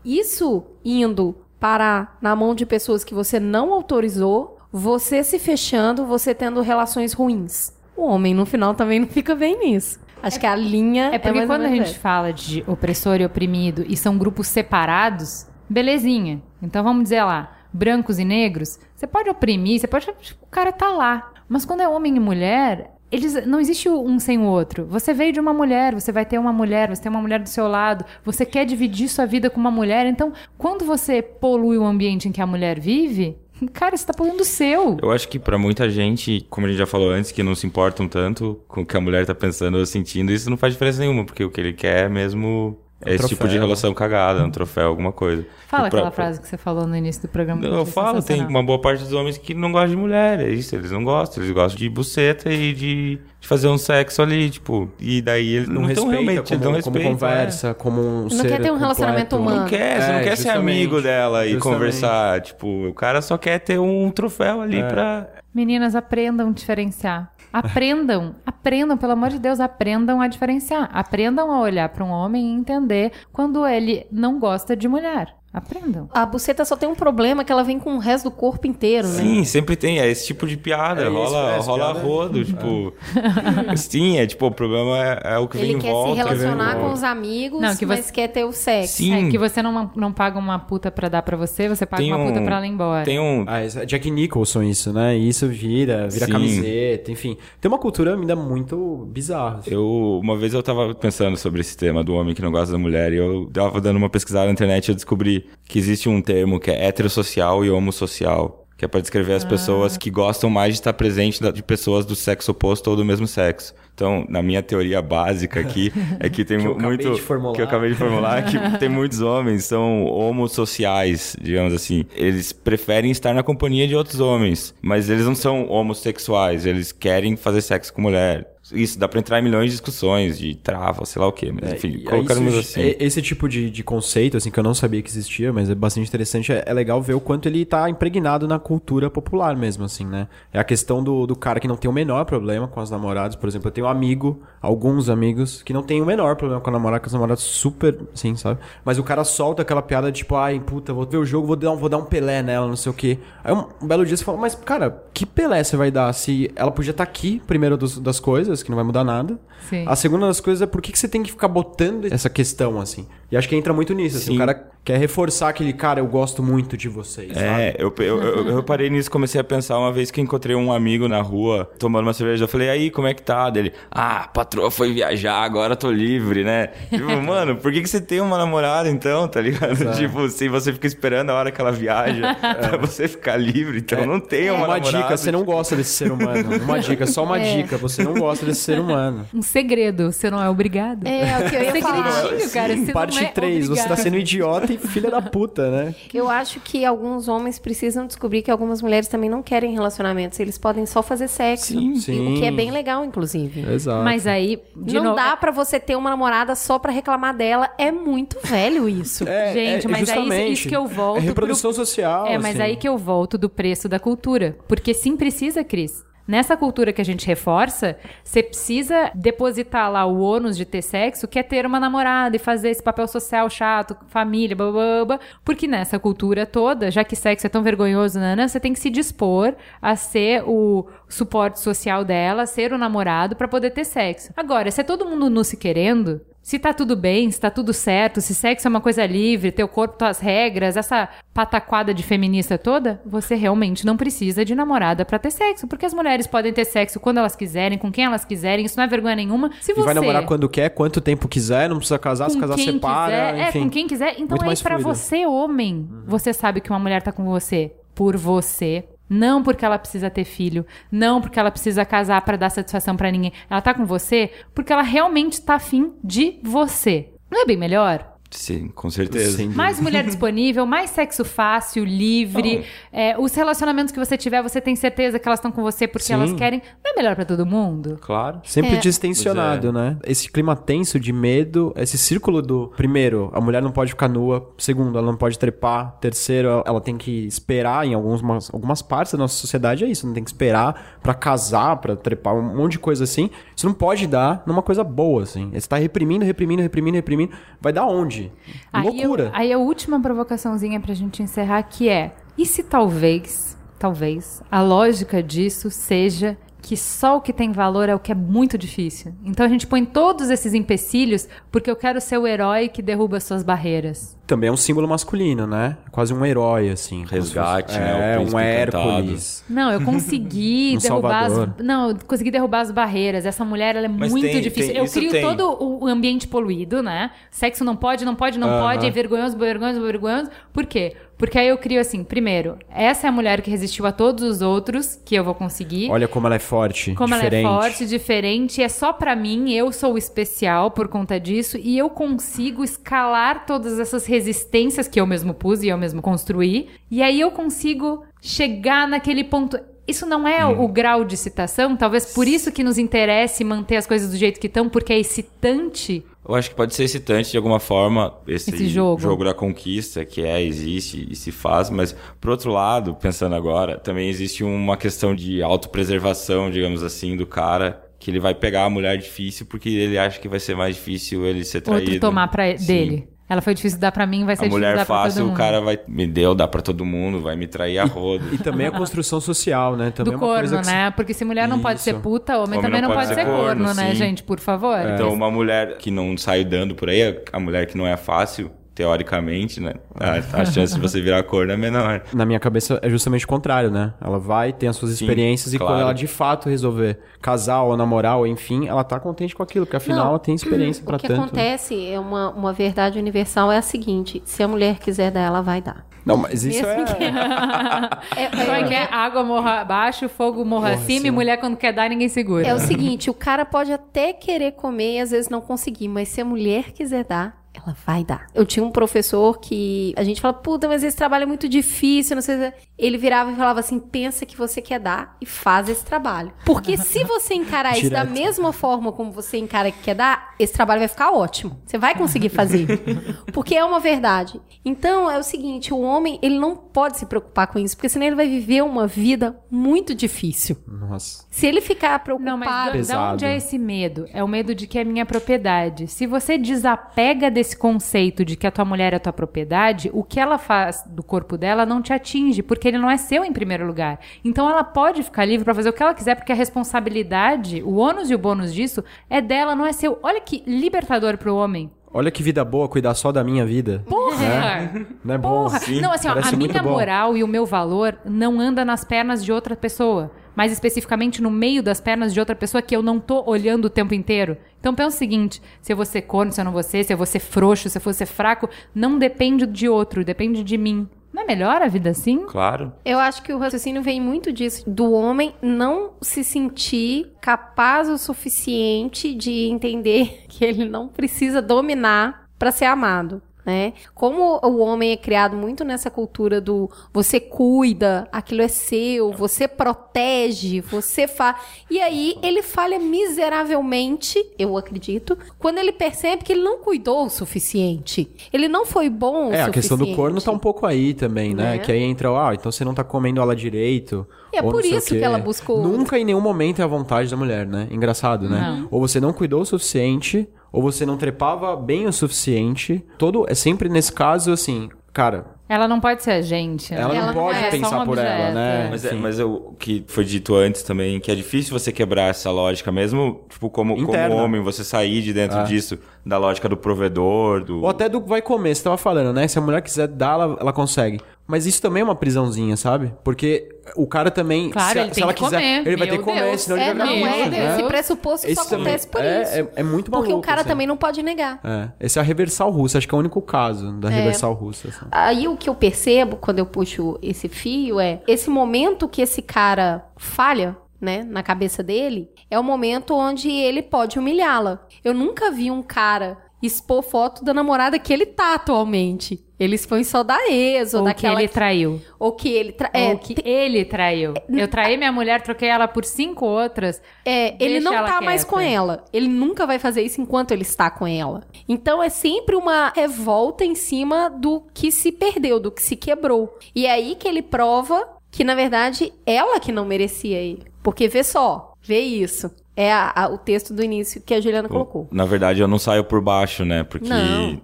isso indo parar na mão de pessoas que você não autorizou, você se fechando, você tendo relações ruins. O homem no final também não fica bem nisso. Acho que a linha É porque mais ou quando a gente fala de opressor e oprimido e são grupos separados, belezinha. Então vamos dizer lá, brancos e negros, você pode oprimir, você pode. O cara tá lá. Mas quando é homem e mulher, eles não existe um sem o outro. Você veio de uma mulher, você vai ter uma mulher, você tem uma mulher do seu lado, você quer dividir sua vida com uma mulher. Então, quando você polui o ambiente em que a mulher vive, cara, você tá poluindo o seu. Eu acho que pra muita gente, como a gente já falou antes, que não se importam tanto com o que a mulher tá pensando ou sentindo, isso não faz diferença nenhuma, porque o que ele quer é mesmo é esse tipo de troféu. relação cagada, um troféu, alguma coisa. Fala aquela frase que você falou no início do programa. Eu falo, tem uma boa parte dos homens que não gostam de mulher, é isso, eles não gostam, eles gostam de buceta e de, de fazer um sexo ali, tipo, e daí eles Não, não, estão respeita realmente, como, eles não como respeitam. conversa, como um Não ser quer ter um completo. relacionamento é. humano. Não quer, você É, não quer ser amigo dela e Justamente. conversar, tipo, o cara só quer ter um troféu ali É. pra... Meninas, aprendam a diferenciar. Aprendam, aprendam, pelo amor de Deus, aprendam a diferenciar. Aprendam a olhar para um homem e entender quando ele não gosta de mulher. Aprendam. A buceta só tem um problema que ela vem com o resto do corpo inteiro, né? Sim, sempre tem, é esse tipo de piada, É isso, rola, é, rola piada é- rodo, tipo... Sim, é tipo, o problema é, é o que Ele vem em quer volta. se que vem em relacionar com os amigos, Não, que mas você- quer ter o sexo. Sim. É que você não, não paga uma puta pra dar pra você, você paga Tem uma puta um- pra ela ir embora. Tem um... Ah, é Jack Nicholson isso, né? E isso vira, vira Sim. camiseta, enfim. Tem uma cultura ainda muito bizarra. assim. Eu, uma vez eu tava pensando sobre esse tema do homem que não gosta da mulher e eu tava dando uma pesquisada na internet e eu descobri que existe um termo que é heterossocial e homossocial. Que é pra descrever as pessoas que gostam mais de estar presente de pessoas do sexo oposto ou do mesmo sexo. Então, na minha teoria básica aqui, é que tem Que muito. Que eu acabei de formular, que tem muitos homens são homossociais, digamos assim. Eles preferem estar na companhia de outros homens, mas eles não são homossexuais, eles querem fazer sexo com mulher. Isso, dá pra entrar em milhões de discussões, de trava, sei lá o quê. Mas, enfim, É, E colocarmos isso- assim. Esse tipo de, de conceito, assim, que eu não sabia que existia, mas é bastante interessante, é, é legal ver o quanto ele tá impregnado na cultura popular mesmo, assim, né? É a questão do, do cara que não tem o menor problema com as namoradas. Por exemplo, eu tenho um amigo, alguns amigos, que não tem o menor problema com a namorada, com as namoradas super, assim, sabe? Mas o cara solta aquela piada, tipo, ai, puta, vou ver o jogo, vou dar um, vou dar um Pelé nela, não sei o quê. Aí um, um belo dia você fala, mas, cara, que Pelé você vai dar se ela podia estar aqui, primeiro dos- das coisas, que não vai mudar nada. Sim. A segunda das coisas é por que, que você tem que ficar botando essa questão, assim. E acho que entra muito nisso, assim. Sim. O cara quer reforçar aquele, cara, eu gosto muito de vocês, sabe? É, eu, eu, eu, eu reparei nisso, comecei a pensar uma vez que encontrei um amigo na rua tomando uma cerveja. Eu falei, aí, como é que tá? Dele, ah, a patroa foi viajar, agora tô livre, né? Tipo, mano, por que, que você tem uma namorada então, tá ligado? Tipo, se você fica esperando a hora que ela viaja pra você ficar livre, então não tem uma, Uma namorada. dica, você não gosta desse ser humano. Uma dica, só uma É. dica, você não gosta desse ser humano. Um segredo, você não é obrigado. É, é o que eu ia falar. Segredinho, cara. Você Parte não é 3, você tá sendo idiota e filha da puta, né? Eu acho que alguns homens precisam descobrir que algumas mulheres também não querem relacionamentos. Eles podem só fazer sexo. Sim, sim. O que é bem legal, inclusive. Exato. Mas aí, de não novo, dá pra você ter uma namorada só pra reclamar dela. É muito velho isso. É, Gente, mas é isso- justamente. isso que eu volto É reprodução social, É, mas assim. aí que eu volto do preço da cultura. Porque sim precisa, Cris. Nessa cultura que a gente reforça, você precisa depositar lá o ônus de ter sexo, que é ter uma namorada e fazer esse papel social chato, família, blá, blá, blá, porque nessa cultura toda, já que sexo é tão vergonhoso, Nana, você tem que se dispor a ser o suporte social dela, ser o namorado pra poder ter sexo. Agora, se é todo mundo nu se querendo, se tá tudo bem, se tá tudo certo, se sexo é uma coisa livre, teu corpo, tuas regras, essa pataquada de feminista toda, você realmente não precisa de namorada pra ter sexo. Porque as mulheres podem ter sexo quando elas quiserem, com quem elas quiserem, isso não é vergonha nenhuma. Se E você vai namorar quando quer, quanto tempo quiser, não precisa casar, se com casar quem separa, quiser, enfim. é, com quem quiser. Então Muito aí fluido. você, homem, você sabe que uma mulher tá com você por você. Não porque ela precisa ter filho, não porque ela precisa casar pra dar satisfação pra ninguém. Ela tá com você porque ela realmente tá afim de você. Não é bem melhor? Sim, com certeza. Dúvida. Mais mulher disponível, mais sexo fácil, livre. É, os relacionamentos que você tiver, você tem certeza que elas estão com você porque Sim. elas querem. Não é melhor pra todo mundo? Claro. Sempre É. distensionado, Pois né? Esse clima tenso de medo, esse círculo do. Primeiro, a mulher não pode ficar nua. Segundo, ela não pode trepar. Terceiro, ela tem que esperar em algumas, algumas partes da nossa sociedade. É isso, não tem que esperar pra casar, pra trepar, um monte de coisa assim. Isso não pode dar numa coisa boa, assim. Você tá reprimindo, reprimindo, reprimindo, reprimindo. Vai dar onde? Aí Loucura. eu- aí a última provocaçãozinha pra gente encerrar que é: e se talvez, talvez, a lógica disso seja que só o que tem valor é o que é muito difícil. Então a gente põe todos esses empecilhos porque eu quero ser o herói que derruba suas barreiras. Também é um símbolo masculino, né? Quase um herói, assim. Resgate, fosse- né? É, um Hércules. Não, eu consegui Um derrubar as, não, eu consegui derrubar as barreiras. Essa mulher ela é Mas muito tem- difícil. tem- eu crio tem. todo o ambiente poluído, né? Sexo não pode, não pode, não Aham. pode, é vergonhoso, vergonhoso, vergonhoso. Por quê? Porque aí eu crio assim, primeiro, essa é a mulher que resistiu a todos os outros que eu vou conseguir. Olha como ela é forte, como diferente. ela é forte, diferente, é só pra mim, eu sou especial por conta disso e eu consigo escalar todas essas resistências que eu mesmo pus e eu mesmo construí, e aí eu consigo chegar naquele ponto. Isso não é Hum. o grau de excitação, talvez por isso que nos interesse manter as coisas do jeito que estão, porque é excitante. Eu acho que pode ser excitante de alguma forma esse, Esse jogo. da conquista, que é, existe e se faz, mas por outro lado, pensando agora, também existe uma questão de autopreservação, digamos assim, do cara, que ele vai pegar a mulher difícil porque ele acha que vai ser mais difícil ele ser traído. Outro tomar pra Sim. dele. Ela foi difícil de dar pra mim, vai ser A difícil de mulher dar pra todo fácil, mundo. o cara vai me deu, dá pra todo mundo, vai me trair a rodo. E também a construção social, né? Também do é uma coisa corno, que se- né? Porque se mulher não pode ser Isso. puta, homem, também não pode, ser corno, né, sim. gente? Por favor. Então, uma mulher que não sai dando por aí, a mulher que não é fácil, teoricamente, né? A, a chance de você virar corno é menor. Na minha cabeça é justamente o contrário, né? Ela vai, tem as suas Sim, experiências e claro. quando ela de fato resolver casar ou namorar ou enfim, ela tá contente com aquilo, porque afinal Não. ela tem experiência pra O que tanto. acontece é uma, uma verdade universal é a seguinte: se a mulher quiser dar, ela vai dar. Não, mas isso Mesmo é... que- É, Como é que é? Água morra abaixo, fogo morra acima, e mulher quando quer dar, ninguém segura. É o seguinte, o cara pode até querer comer e às vezes não conseguir, mas se a mulher quiser dar, ela vai dar. Eu tinha um professor que a gente fala, puta, mas esse trabalho é muito difícil, não sei se... Ele virava e falava assim, pensa que você quer dar e faz esse trabalho. Porque se você encarar isso da mesma forma como você encara que quer dar, esse trabalho vai ficar ótimo. Você vai conseguir fazer. Porque é uma verdade. Então, é o seguinte, o homem, ele não pode se preocupar com isso, porque senão ele vai viver uma vida muito difícil. Nossa. Se ele ficar preocupado... Não, mas Pesado. onde é esse medo? É o medo de que é minha propriedade. Se você desapega desse conceito de que a tua mulher é tua propriedade, o que ela faz do corpo dela não te atinge, porque ele não é seu em primeiro lugar. Então ela pode ficar livre pra fazer o que ela quiser, porque a responsabilidade, o ônus e o bônus disso é dela, não é seu. Olha que libertador pro homem. Olha que vida boa cuidar só da minha vida. Porra! Não é bom? Porra! não, assim, ó, a minha bom. moral e o meu valor não anda nas pernas de outra pessoa. Mais especificamente no meio das pernas de outra pessoa que eu não tô olhando o tempo inteiro. Então pensa o seguinte: se eu vou ser corno, se eu não vou ser, se eu vou ser frouxo, se eu vou ser fraco, não depende de outro, depende de mim. Não é melhor a vida assim? Claro. Eu acho que o raciocínio vem muito disso, do homem não se sentir capaz o suficiente de entender que ele não precisa dominar para ser amado. Né? Como o homem é criado muito nessa cultura do você cuida, aquilo é seu, você protege, você faz. E aí ele falha miseravelmente, eu acredito, quando ele percebe que ele não cuidou o suficiente. Ele não foi bom o É, a questão do suficiente. corno tá um pouco aí também, né? Né? Que aí entra, ah, então você não tá comendo ela direito. E é por isso que ela buscou Nunca em nenhum momento é a vontade da mulher, né? Engraçado, né? Não. Ou você não cuidou o suficiente, ou você não trepava bem o suficiente. Todo é sempre nesse caso assim, cara, Ela não pode ser a gente. né? ela, Ela não pode é só pensar um por ela, né? Mas, é, mas é o que foi dito antes também, que é difícil você quebrar essa lógica, mesmo tipo, como, como homem, você sair de dentro Ah. disso, da lógica do provedor, do. Ou até do vai comer, você tava falando, né? Se a mulher quiser dar, ela, ela consegue. Mas isso também é uma prisãozinha, sabe? Porque o cara também, Claro, se, ele se ela quiser, comer. ele vai ter que comer, Deus. senão ele É, vai não, é, doente, né? esse pressuposto Esse só acontece por é, isso. É, é muito Porque o maluco, cara assim. também não pode negar. É, esse é a reversal russa, acho que é o único caso da É. reversal russa. assim. Aí o que eu percebo quando eu puxo esse fio é esse momento que esse cara falha, né, na cabeça dele, é o momento onde ele pode humilhá-la. Eu nunca vi um cara expor foto da namorada que ele tá atualmente. Ele expõe só da ex, ou, Ou que daquela... ele traiu. Ou que ele... Tra... É, Ou que ele traiu. Eu traí minha mulher, troquei ela por cinco outras. É, ele não tá mais quieta. com ela. Ele nunca vai fazer isso enquanto ele está com ela. Então é sempre uma revolta em cima do que se perdeu, do que se quebrou. E é aí que ele prova que, na verdade, ela que não merecia ele. Porque vê só, vê isso. É a- a- o texto do início que a Juliana colocou. Na verdade, eu não saio por baixo, né? Porque Não.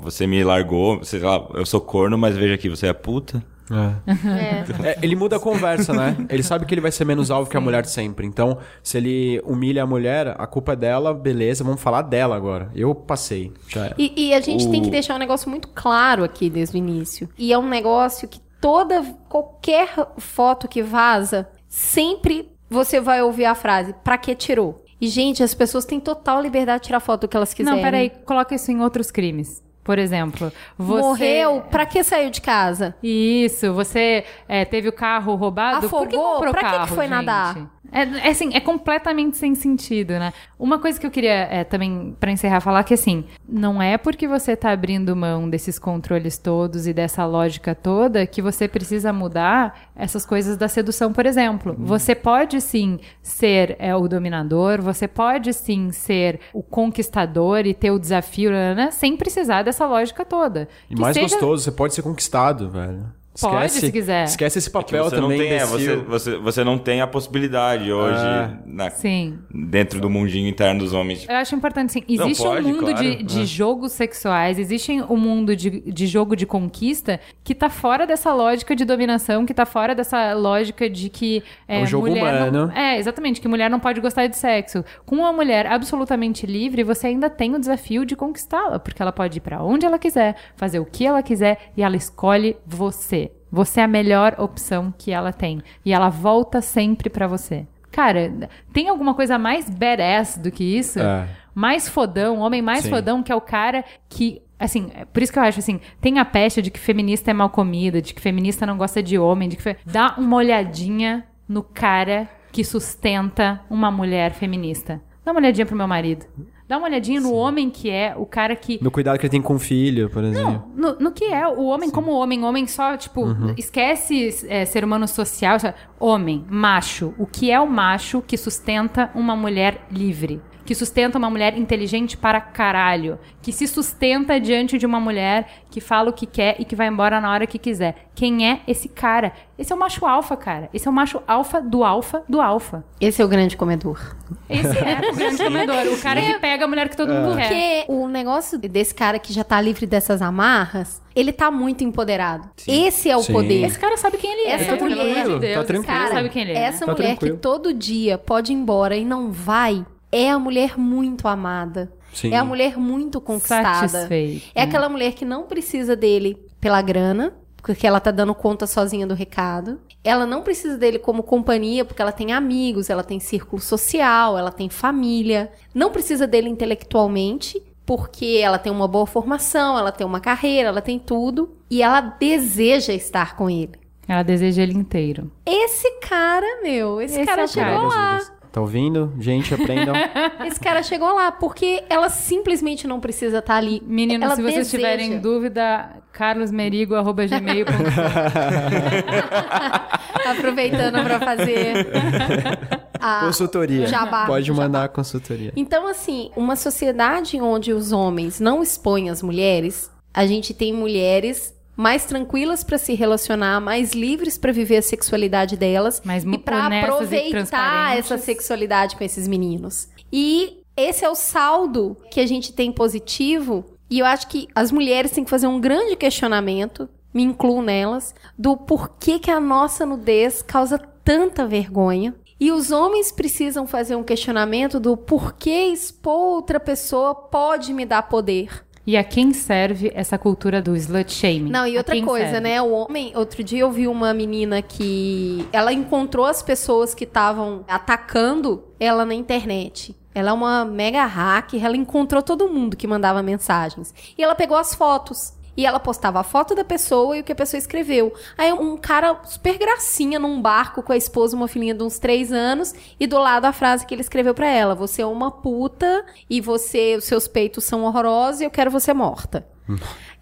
você me largou, sei lá, eu sou corno, mas veja aqui, você é puta. É. É, ele muda a conversa, né? Ele sabe que ele vai ser menos alvo que a mulher sempre. Então, se ele humilha a mulher, a culpa é dela, beleza, vamos falar dela agora. Eu passei. E, e a gente tem que O- deixar um negócio muito claro aqui desde o início. E é um negócio que toda, qualquer foto que vaza, sempre você vai ouvir a frase, pra que tirou? E, gente, as pessoas têm total liberdade de tirar foto do que elas quiserem. Não, peraí, coloca isso em outros crimes. Por exemplo, você... Morreu, pra que saiu de casa? Isso, você é, teve o carro roubado, por que Afogou? comprou Pra que que carro, foi gente? nadar? É, é assim, é completamente sem sentido, né? Uma coisa que eu queria é, também, pra encerrar, falar que assim, não é porque você tá abrindo mão desses controles todos e dessa lógica toda que você precisa mudar essas coisas da sedução, por exemplo. Você pode sim ser é, o dominador, você pode sim ser o conquistador e ter o desafio, né, sem precisar dessa lógica toda. E Que mais seja- gostoso, você pode ser conquistado, velho. Pode, se quiser. Esquece esse É papel você não também, tem, é, você, você, você não tem a possibilidade hoje É. na- Sim. dentro do mundinho interno dos homens. Eu acho importante, sim. Não, Existe pode, um mundo claro. de, de jogos sexuais, existe um mundo de, de jogo de conquista que tá fora dessa lógica de dominação, que tá fora dessa lógica de que é, É um jogo mulher não- humano. é, exatamente, que mulher não pode gostar de sexo. Com uma mulher absolutamente livre, você ainda tem o desafio de conquistá-la, porque ela pode ir pra onde ela quiser, fazer o que ela quiser e ela escolhe você. Você é a melhor opção que ela tem e ela volta sempre pra você. Cara, tem alguma coisa mais badass do que isso? É. mais fodão, homem mais Sim. fodão, que é o cara que. Assim, é por isso que eu acho assim, tem a peste de que feminista é mal comida, de que feminista não gosta de homem, de que. fe- Dá uma olhadinha no cara que sustenta uma mulher feminista. Dá uma olhadinha pro meu marido. Dá uma olhadinha no homem que é o cara que. No cuidado que ele tem com o filho, por exemplo. No, no que é o homem como homem, homem só, tipo, esquece é, ser humano social, homem, macho. O que é o macho que sustenta uma mulher livre? Que sustenta uma mulher inteligente para caralho. Que se sustenta diante de uma mulher que fala o que quer e que vai embora na hora que quiser. Quem é esse cara? Esse é o macho alfa, cara. Esse é o macho alfa do alfa do alfa. Esse é o grande comedor. Esse é o grande comedor. O cara que pega a mulher que todo mundo quer. Porque o negócio desse cara que já tá livre dessas amarras, ele tá muito empoderado. Esse é o Sim. poder. Esse cara sabe quem ele é. Essa pelo mulher- de Deus. Tá Esse tranquilo. cara Cara, sabe quem ele é. essa Tá mulher tranquilo. que todo dia pode ir embora e não vai, é a mulher muito amada. Sim. É a mulher muito conquistada. Satisfeita. É aquela mulher que não precisa dele pela grana, porque ela tá dando conta sozinha do recado. Ela não precisa dele como companhia, porque ela tem amigos, ela tem círculo social, ela tem família. Não precisa dele intelectualmente, porque ela tem uma boa formação, ela tem uma carreira, ela tem tudo. E ela deseja estar com ele. Ela deseja ele inteiro. Esse cara, meu, esse, Esse cara é chegou cara. lá. Tá ouvindo? Gente, aprendam. Esse cara chegou lá, porque ela simplesmente não precisa estar ali. Meninos, ela se vocês deseja. tiverem dúvida, carlosmerigo.gmail.com Aproveitando pra fazer a consultoria. jabá, Pode jabá. mandar a consultoria. Então, assim, uma sociedade onde os homens não expõem as mulheres, a gente tem mulheres mais tranquilas pra se relacionar, mais livres pra viver a sexualidade delas Mais e e aproveitar transparentes. essa sexualidade com esses meninos. E esse é o saldo que a gente tem positivo. E eu acho que as mulheres têm que fazer um grande questionamento, me incluo nelas, do porquê que a nossa nudez causa tanta vergonha. E os homens precisam fazer um questionamento do porquê expor outra pessoa pode me dar poder. E a quem serve essa cultura do slut shaming? Não, e outra coisa, serve? né? O homem, outro dia eu vi uma menina que ela encontrou as pessoas que estavam atacando ela na internet. Ela é uma mega hacker, ela encontrou todo mundo que mandava mensagens. E ela pegou as fotos. E ela postava a foto da pessoa e o que a pessoa escreveu. Aí um cara super gracinha num barco com a esposa, uma filhinha de uns três anos, e do lado a frase que ele escreveu pra ela: Você é uma puta e você, os seus peitos são horrorosos e eu quero você morta.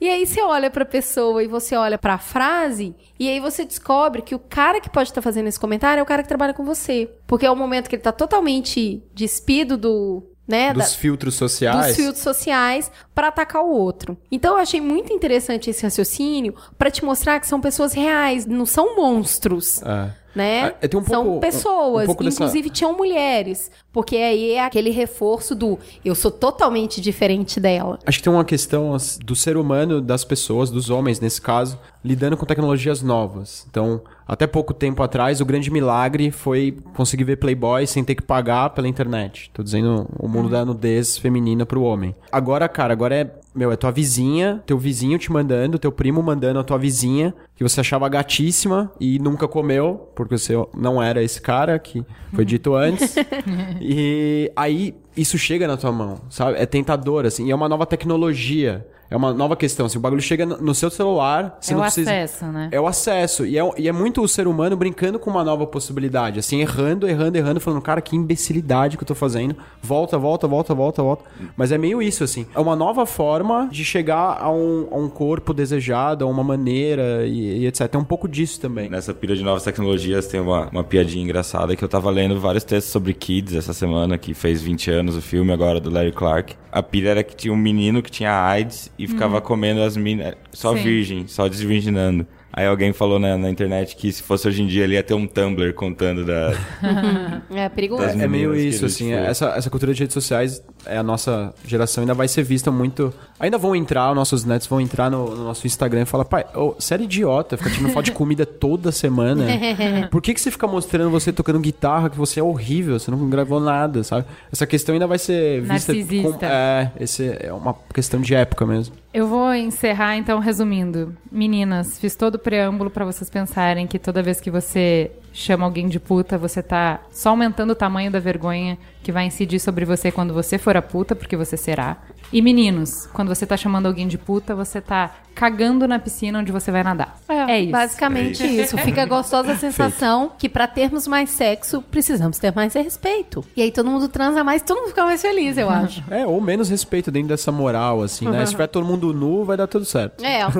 E aí você olha pra pessoa e você olha pra frase, e aí você descobre que o cara que pode estar fazendo esse comentário é o cara que trabalha com você. Porque é o momento que ele tá totalmente despido do. Né, Dos da- filtros sociais. dos filtros sociais para atacar o outro. Então eu achei muito interessante esse raciocínio para te mostrar que são pessoas reais, não são monstros. É. Né? É, tem um são pouco- pessoas, um dessa- inclusive tinham mulheres, porque aí é aquele reforço do eu sou totalmente diferente dela. Acho que tem uma questão do ser humano, das pessoas, dos homens nesse caso, lidando com tecnologias novas. Então, até pouco tempo atrás, o grande milagre foi conseguir ver Playboy sem ter que pagar pela internet. Tô dizendo o mundo da nudez feminina pro homem. Agora, cara, agora é, meu, é tua vizinha, teu vizinho te mandando, teu primo mandando a tua vizinha, que você achava gatíssima e nunca comeu, porque você não era esse cara que foi dito antes. e aí isso chega na tua mão, sabe? É tentador, assim. E é uma nova tecnologia. É uma nova questão. Assim, o bagulho chega no seu celular. Você É o precisa... acesso, né? É o acesso. E é, e é muito o ser humano brincando com uma nova possibilidade. Assim, errando, errando, errando, falando, cara, que imbecilidade que eu tô fazendo. Volta, volta, volta, volta, volta. Mas é meio isso, assim. É uma nova forma de chegar a um, a um corpo desejado, a uma maneira e, e etc. É um pouco disso também. Nessa pilha de novas tecnologias tem uma, uma piadinha engraçada que eu tava lendo vários textos sobre Kids essa semana, que fez 20 anos o filme agora do Larry Clark. A pilha era que tinha um menino que tinha AIDS e ficava comendo as minas, só Sim. virgem, só desvirginando. Aí alguém falou na, na internet que se fosse hoje em dia ele ia ter um Tumblr contando da. É perigoso. Das É meio isso, a assim. foi. Essa, essa cultura de redes sociais, é a nossa geração ainda vai ser vista muito. Ainda vão entrar, nossos netos vão entrar no, no nosso Instagram e falar, pai, ô, você era idiota, fica tirando foto de comida toda semana. Por que, que você fica mostrando você tocando guitarra, que você é horrível, você não gravou nada, sabe? Essa questão ainda vai ser vista. Narcisista. é, esse é uma questão de época mesmo. Eu vou encerrar então resumindo. Meninas, fiz todo o preâmbulo pra vocês pensarem que toda vez que você chama alguém de puta, você tá só aumentando o tamanho da vergonha que vai incidir sobre você quando você for a puta, porque você será. E meninos, quando você tá chamando alguém de puta, você tá cagando na piscina onde você vai nadar. É, isso. Basicamente isso. Fica gostosa a sensação que pra termos mais sexo, precisamos ter mais respeito. E aí todo mundo transa mais, todo mundo fica mais feliz, eu acho. É, ou menos respeito dentro dessa moral, assim, né? Se tiver todo mundo nu, vai dar tudo certo. É.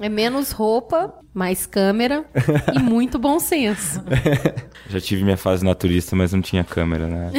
É menos roupa, mais câmera e muito bom senso. Já tive minha fase naturista, mas não tinha câmera, né?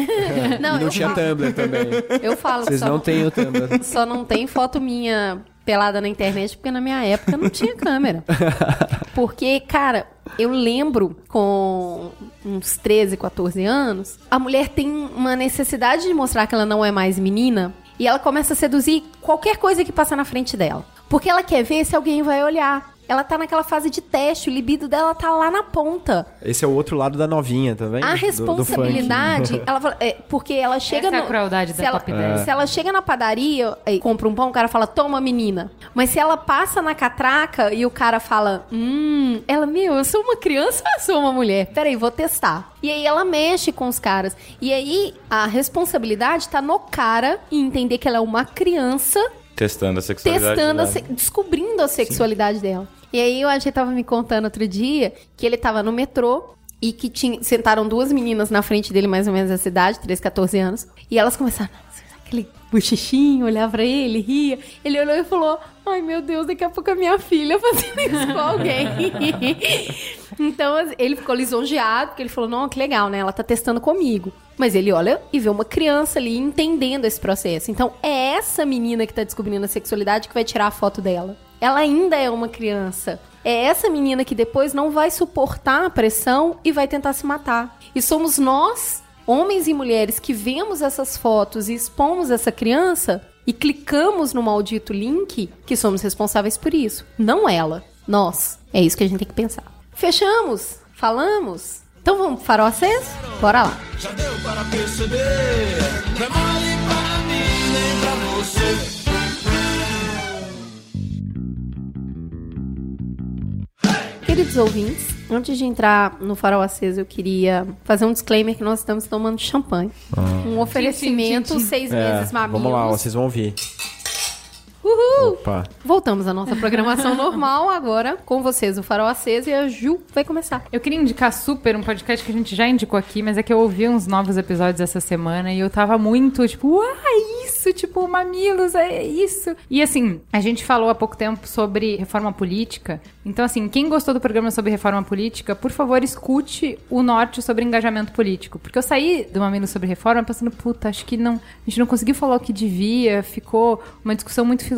Não, e não eu tinha falo, Tumblr também. eu falo Vocês só não têm o Tumblr. Só não tem foto minha pelada na internet, porque na minha época não tinha câmera. Porque, cara, eu lembro com uns 13, 14 anos, a mulher tem uma necessidade de mostrar que ela não é mais menina e ela começa a seduzir qualquer coisa que passa na frente dela. Porque ela quer ver se alguém vai olhar. Ela tá naquela fase de teste, o libido dela tá lá na ponta. Esse é o outro lado da novinha, tá vendo? A Do- do responsabilidade, ela fala- é, porque ela chega Essa é a no, crueldade se da ela, Top 10. se ela chega na padaria e compra um pão, o cara fala, toma menina. Mas se ela passa na catraca e o cara fala, hum, ela, meu, eu sou uma criança ou eu sou uma mulher? Peraí, vou testar. E aí ela mexe com os caras. E aí a responsabilidade tá no cara em entender que ela é uma criança Testando a sexualidade. testando, a dela. se- descobrindo a sexualidade dela. E aí o AG tava me contando outro dia que ele tava no metrô e que tinha, sentaram duas meninas na frente dele, mais ou menos essa idade, 13, 14 anos, e elas começaram, aquele bochichinho, olhar pra ele, ria. Ele olhou e falou: Ai meu Deus, daqui a pouco a minha filha fazendo isso com alguém. então assim, ele ficou lisonjeado, porque ele falou: Não, que legal, né? Ela tá testando comigo. Mas ele olha e vê uma criança ali entendendo esse processo. Então é essa menina que tá descobrindo a sexualidade que vai tirar a foto dela. Ela ainda é uma criança. É essa menina que depois não vai suportar a pressão e vai tentar se matar. E somos nós homens e mulheres que vemos essas fotos e expomos essa criança e clicamos no maldito link que somos responsáveis por isso. Não ela. Nós. É isso que a gente tem que pensar. Fechamos? Falamos? Então vamos pro farol aceso? Bora lá. Já deu para perceber, não é mole para mim nem pra você. Queridos ouvintes, antes de entrar no farol aceso, eu queria fazer um disclaimer que nós estamos tomando champanhe. Um oferecimento, Tchim, tchim, tchim. seis É, meses mamilos. vamos lá, vocês vão ouvir. Opa. Voltamos à nossa programação normal agora, com vocês, o Farol Aceso, e a Ju vai começar. Eu queria indicar super um podcast que a gente já indicou aqui, mas é que eu ouvi uns novos episódios essa semana e eu tava muito, tipo, ah, isso, tipo, mamilos, é isso. E assim, a gente falou há pouco tempo sobre reforma política. Então, assim, quem gostou do programa sobre reforma política, por favor, escute o norte sobre engajamento político. Porque eu saí do Mamilo sobre reforma pensando, puta, acho que não, a gente não conseguiu falar o que devia, ficou uma discussão muito filosófica,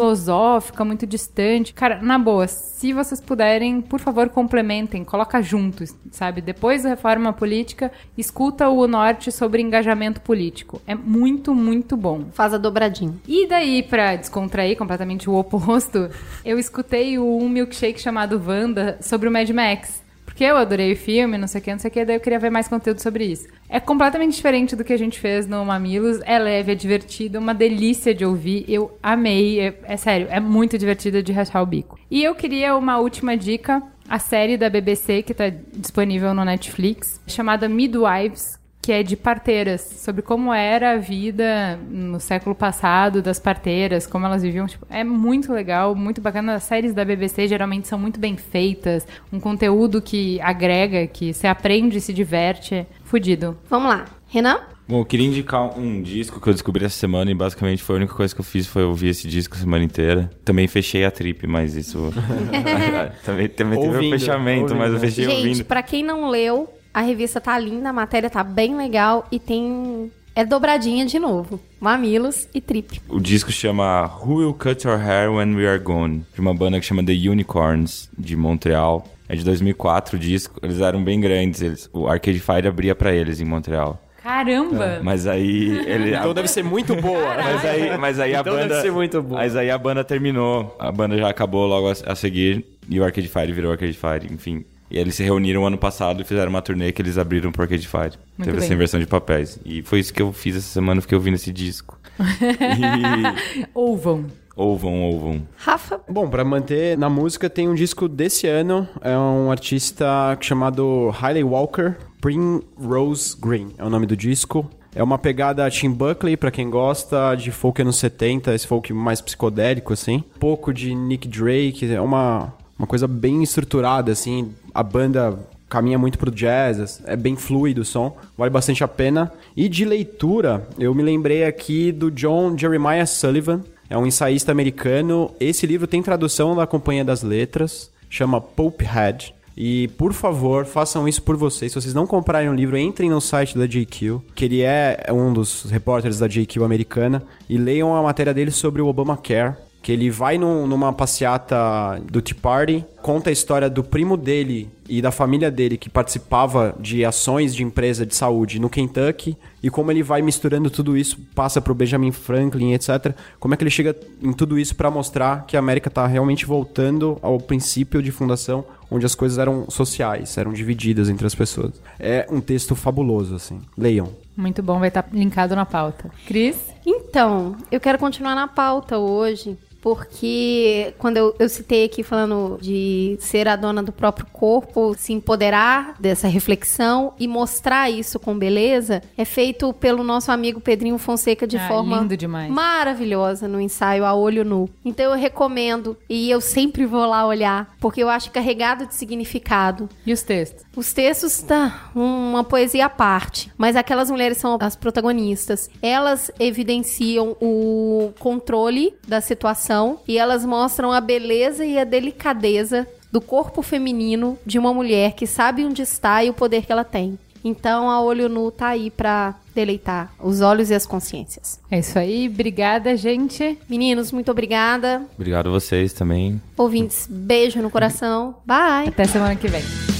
muito distante. Cara, na boa, se vocês puderem, por favor, complementem, coloca juntos, sabe? Depois da reforma política, escuta o norte sobre engajamento político. É muito, muito bom. Faz a dobradinha. E daí, pra descontrair completamente o oposto, eu escutei o um milkshake chamado Wanda sobre o Mad Max. Porque eu adorei o filme, não sei o que, não sei o que, daí eu queria ver mais conteúdo sobre isso. É completamente diferente do que a gente fez no Mamilos. É leve, é divertido, uma delícia de ouvir. Eu amei. É, é sério, é muito divertido de rachar o bico. E eu queria uma última dica. A série da BBC, que tá disponível no Netflix, chamada Midwives, que é de parteiras, sobre como era a vida no século passado das parteiras, como elas viviam. Tipo, é muito legal, muito bacana. As séries da BBC geralmente são muito bem feitas, um conteúdo que agrega, que você aprende e se diverte. É fudido. Vamos lá. Renan? Bom, eu queria indicar um disco que eu descobri essa semana e basicamente foi a única coisa que eu fiz foi ouvir esse disco a semana inteira. Também fechei a trip, mas isso. também também teve um Ouvindo, fechamento, ouvindo, mas eu fechei Gente, ouvindo. pra quem não leu, a revista tá linda, a matéria tá bem legal e tem. É dobradinha de novo. Mamilos e trip. O disco chama Who Will Cut Your Hair When We Are Gone, de uma banda que chama The Unicorns, de Montreal. É de 2004 o disco, eles eram bem grandes, eles, o Arcade Fire abria pra eles em Montreal. Caramba! Mas aí ele Então deve ser muito boa. Mas aí, mas aí a Então banda. deve ser muito boa. Mas aí a banda terminou. A banda já acabou logo a, a seguir. E o Arcade Fire virou Arcade Fire, enfim. E eles se reuniram ano passado e fizeram uma turnê que eles abriram pro Arcade Fire. Muito Teve bem. essa inversão de papéis. E foi isso que eu fiz essa semana, eu fiquei ouvindo esse disco. e... Ouvam. Ouvam, ouvam. Rafa, Bom, pra manter na música, tem um disco desse ano. É um artista chamado Hailey Walker. Primrose Green é o nome do disco. É uma pegada Tim Buckley, pra quem gosta de folk anos 70, esse folk mais psicodélico, assim. Um pouco de Nick Drake, é uma, uma coisa bem estruturada, assim. A banda caminha muito pro jazz, é bem fluido o som, vale bastante a pena. E de leitura, eu me lembrei aqui do John Jeremiah Sullivan, é um ensaísta americano. Esse livro tem tradução da Companhia das Letras, chama Pulphead. E, por favor, façam isso por vocês. Se vocês não comprarem o livro, entrem no site da JQ, que ele é um dos repórteres da JQ americana, e leiam a matéria dele sobre o Obamacare, que ele vai num- numa passeata do Tea Party, conta a história do primo dele e da família dele que participava de ações de empresa de saúde no Kentucky e como ele vai misturando tudo isso, passa pro Benjamin Franklin, etc. Como é que ele chega em tudo isso para mostrar que a América tá realmente voltando ao princípio de fundação, onde as coisas eram sociais, eram divididas entre as pessoas. É um texto fabuloso, assim. Leiam. Muito bom, vai estar linkado na pauta. Cris? Então, eu quero continuar na pauta hoje, porque quando eu, eu citei aqui falando de ser a dona do próprio corpo, se empoderar dessa reflexão e mostrar isso com beleza, é feito pelo nosso amigo Pedrinho Fonseca de Ah, forma maravilhosa no ensaio a olho nu. Então eu recomendo e eu sempre vou lá olhar, porque eu acho carregado de significado. E os textos? Os textos, tá, uma poesia à parte. Mas aquelas mulheres são as protagonistas. Elas evidenciam o controle da situação e elas mostram a beleza e a delicadeza do corpo feminino de uma mulher que sabe onde está e o poder que ela tem. Então, a olho nu tá aí pra deleitar os olhos e as consciências. É isso aí, obrigada, gente. Meninos, muito obrigada. Obrigado a vocês também. Ouvintes, beijo no coração. Bye! Até semana que vem.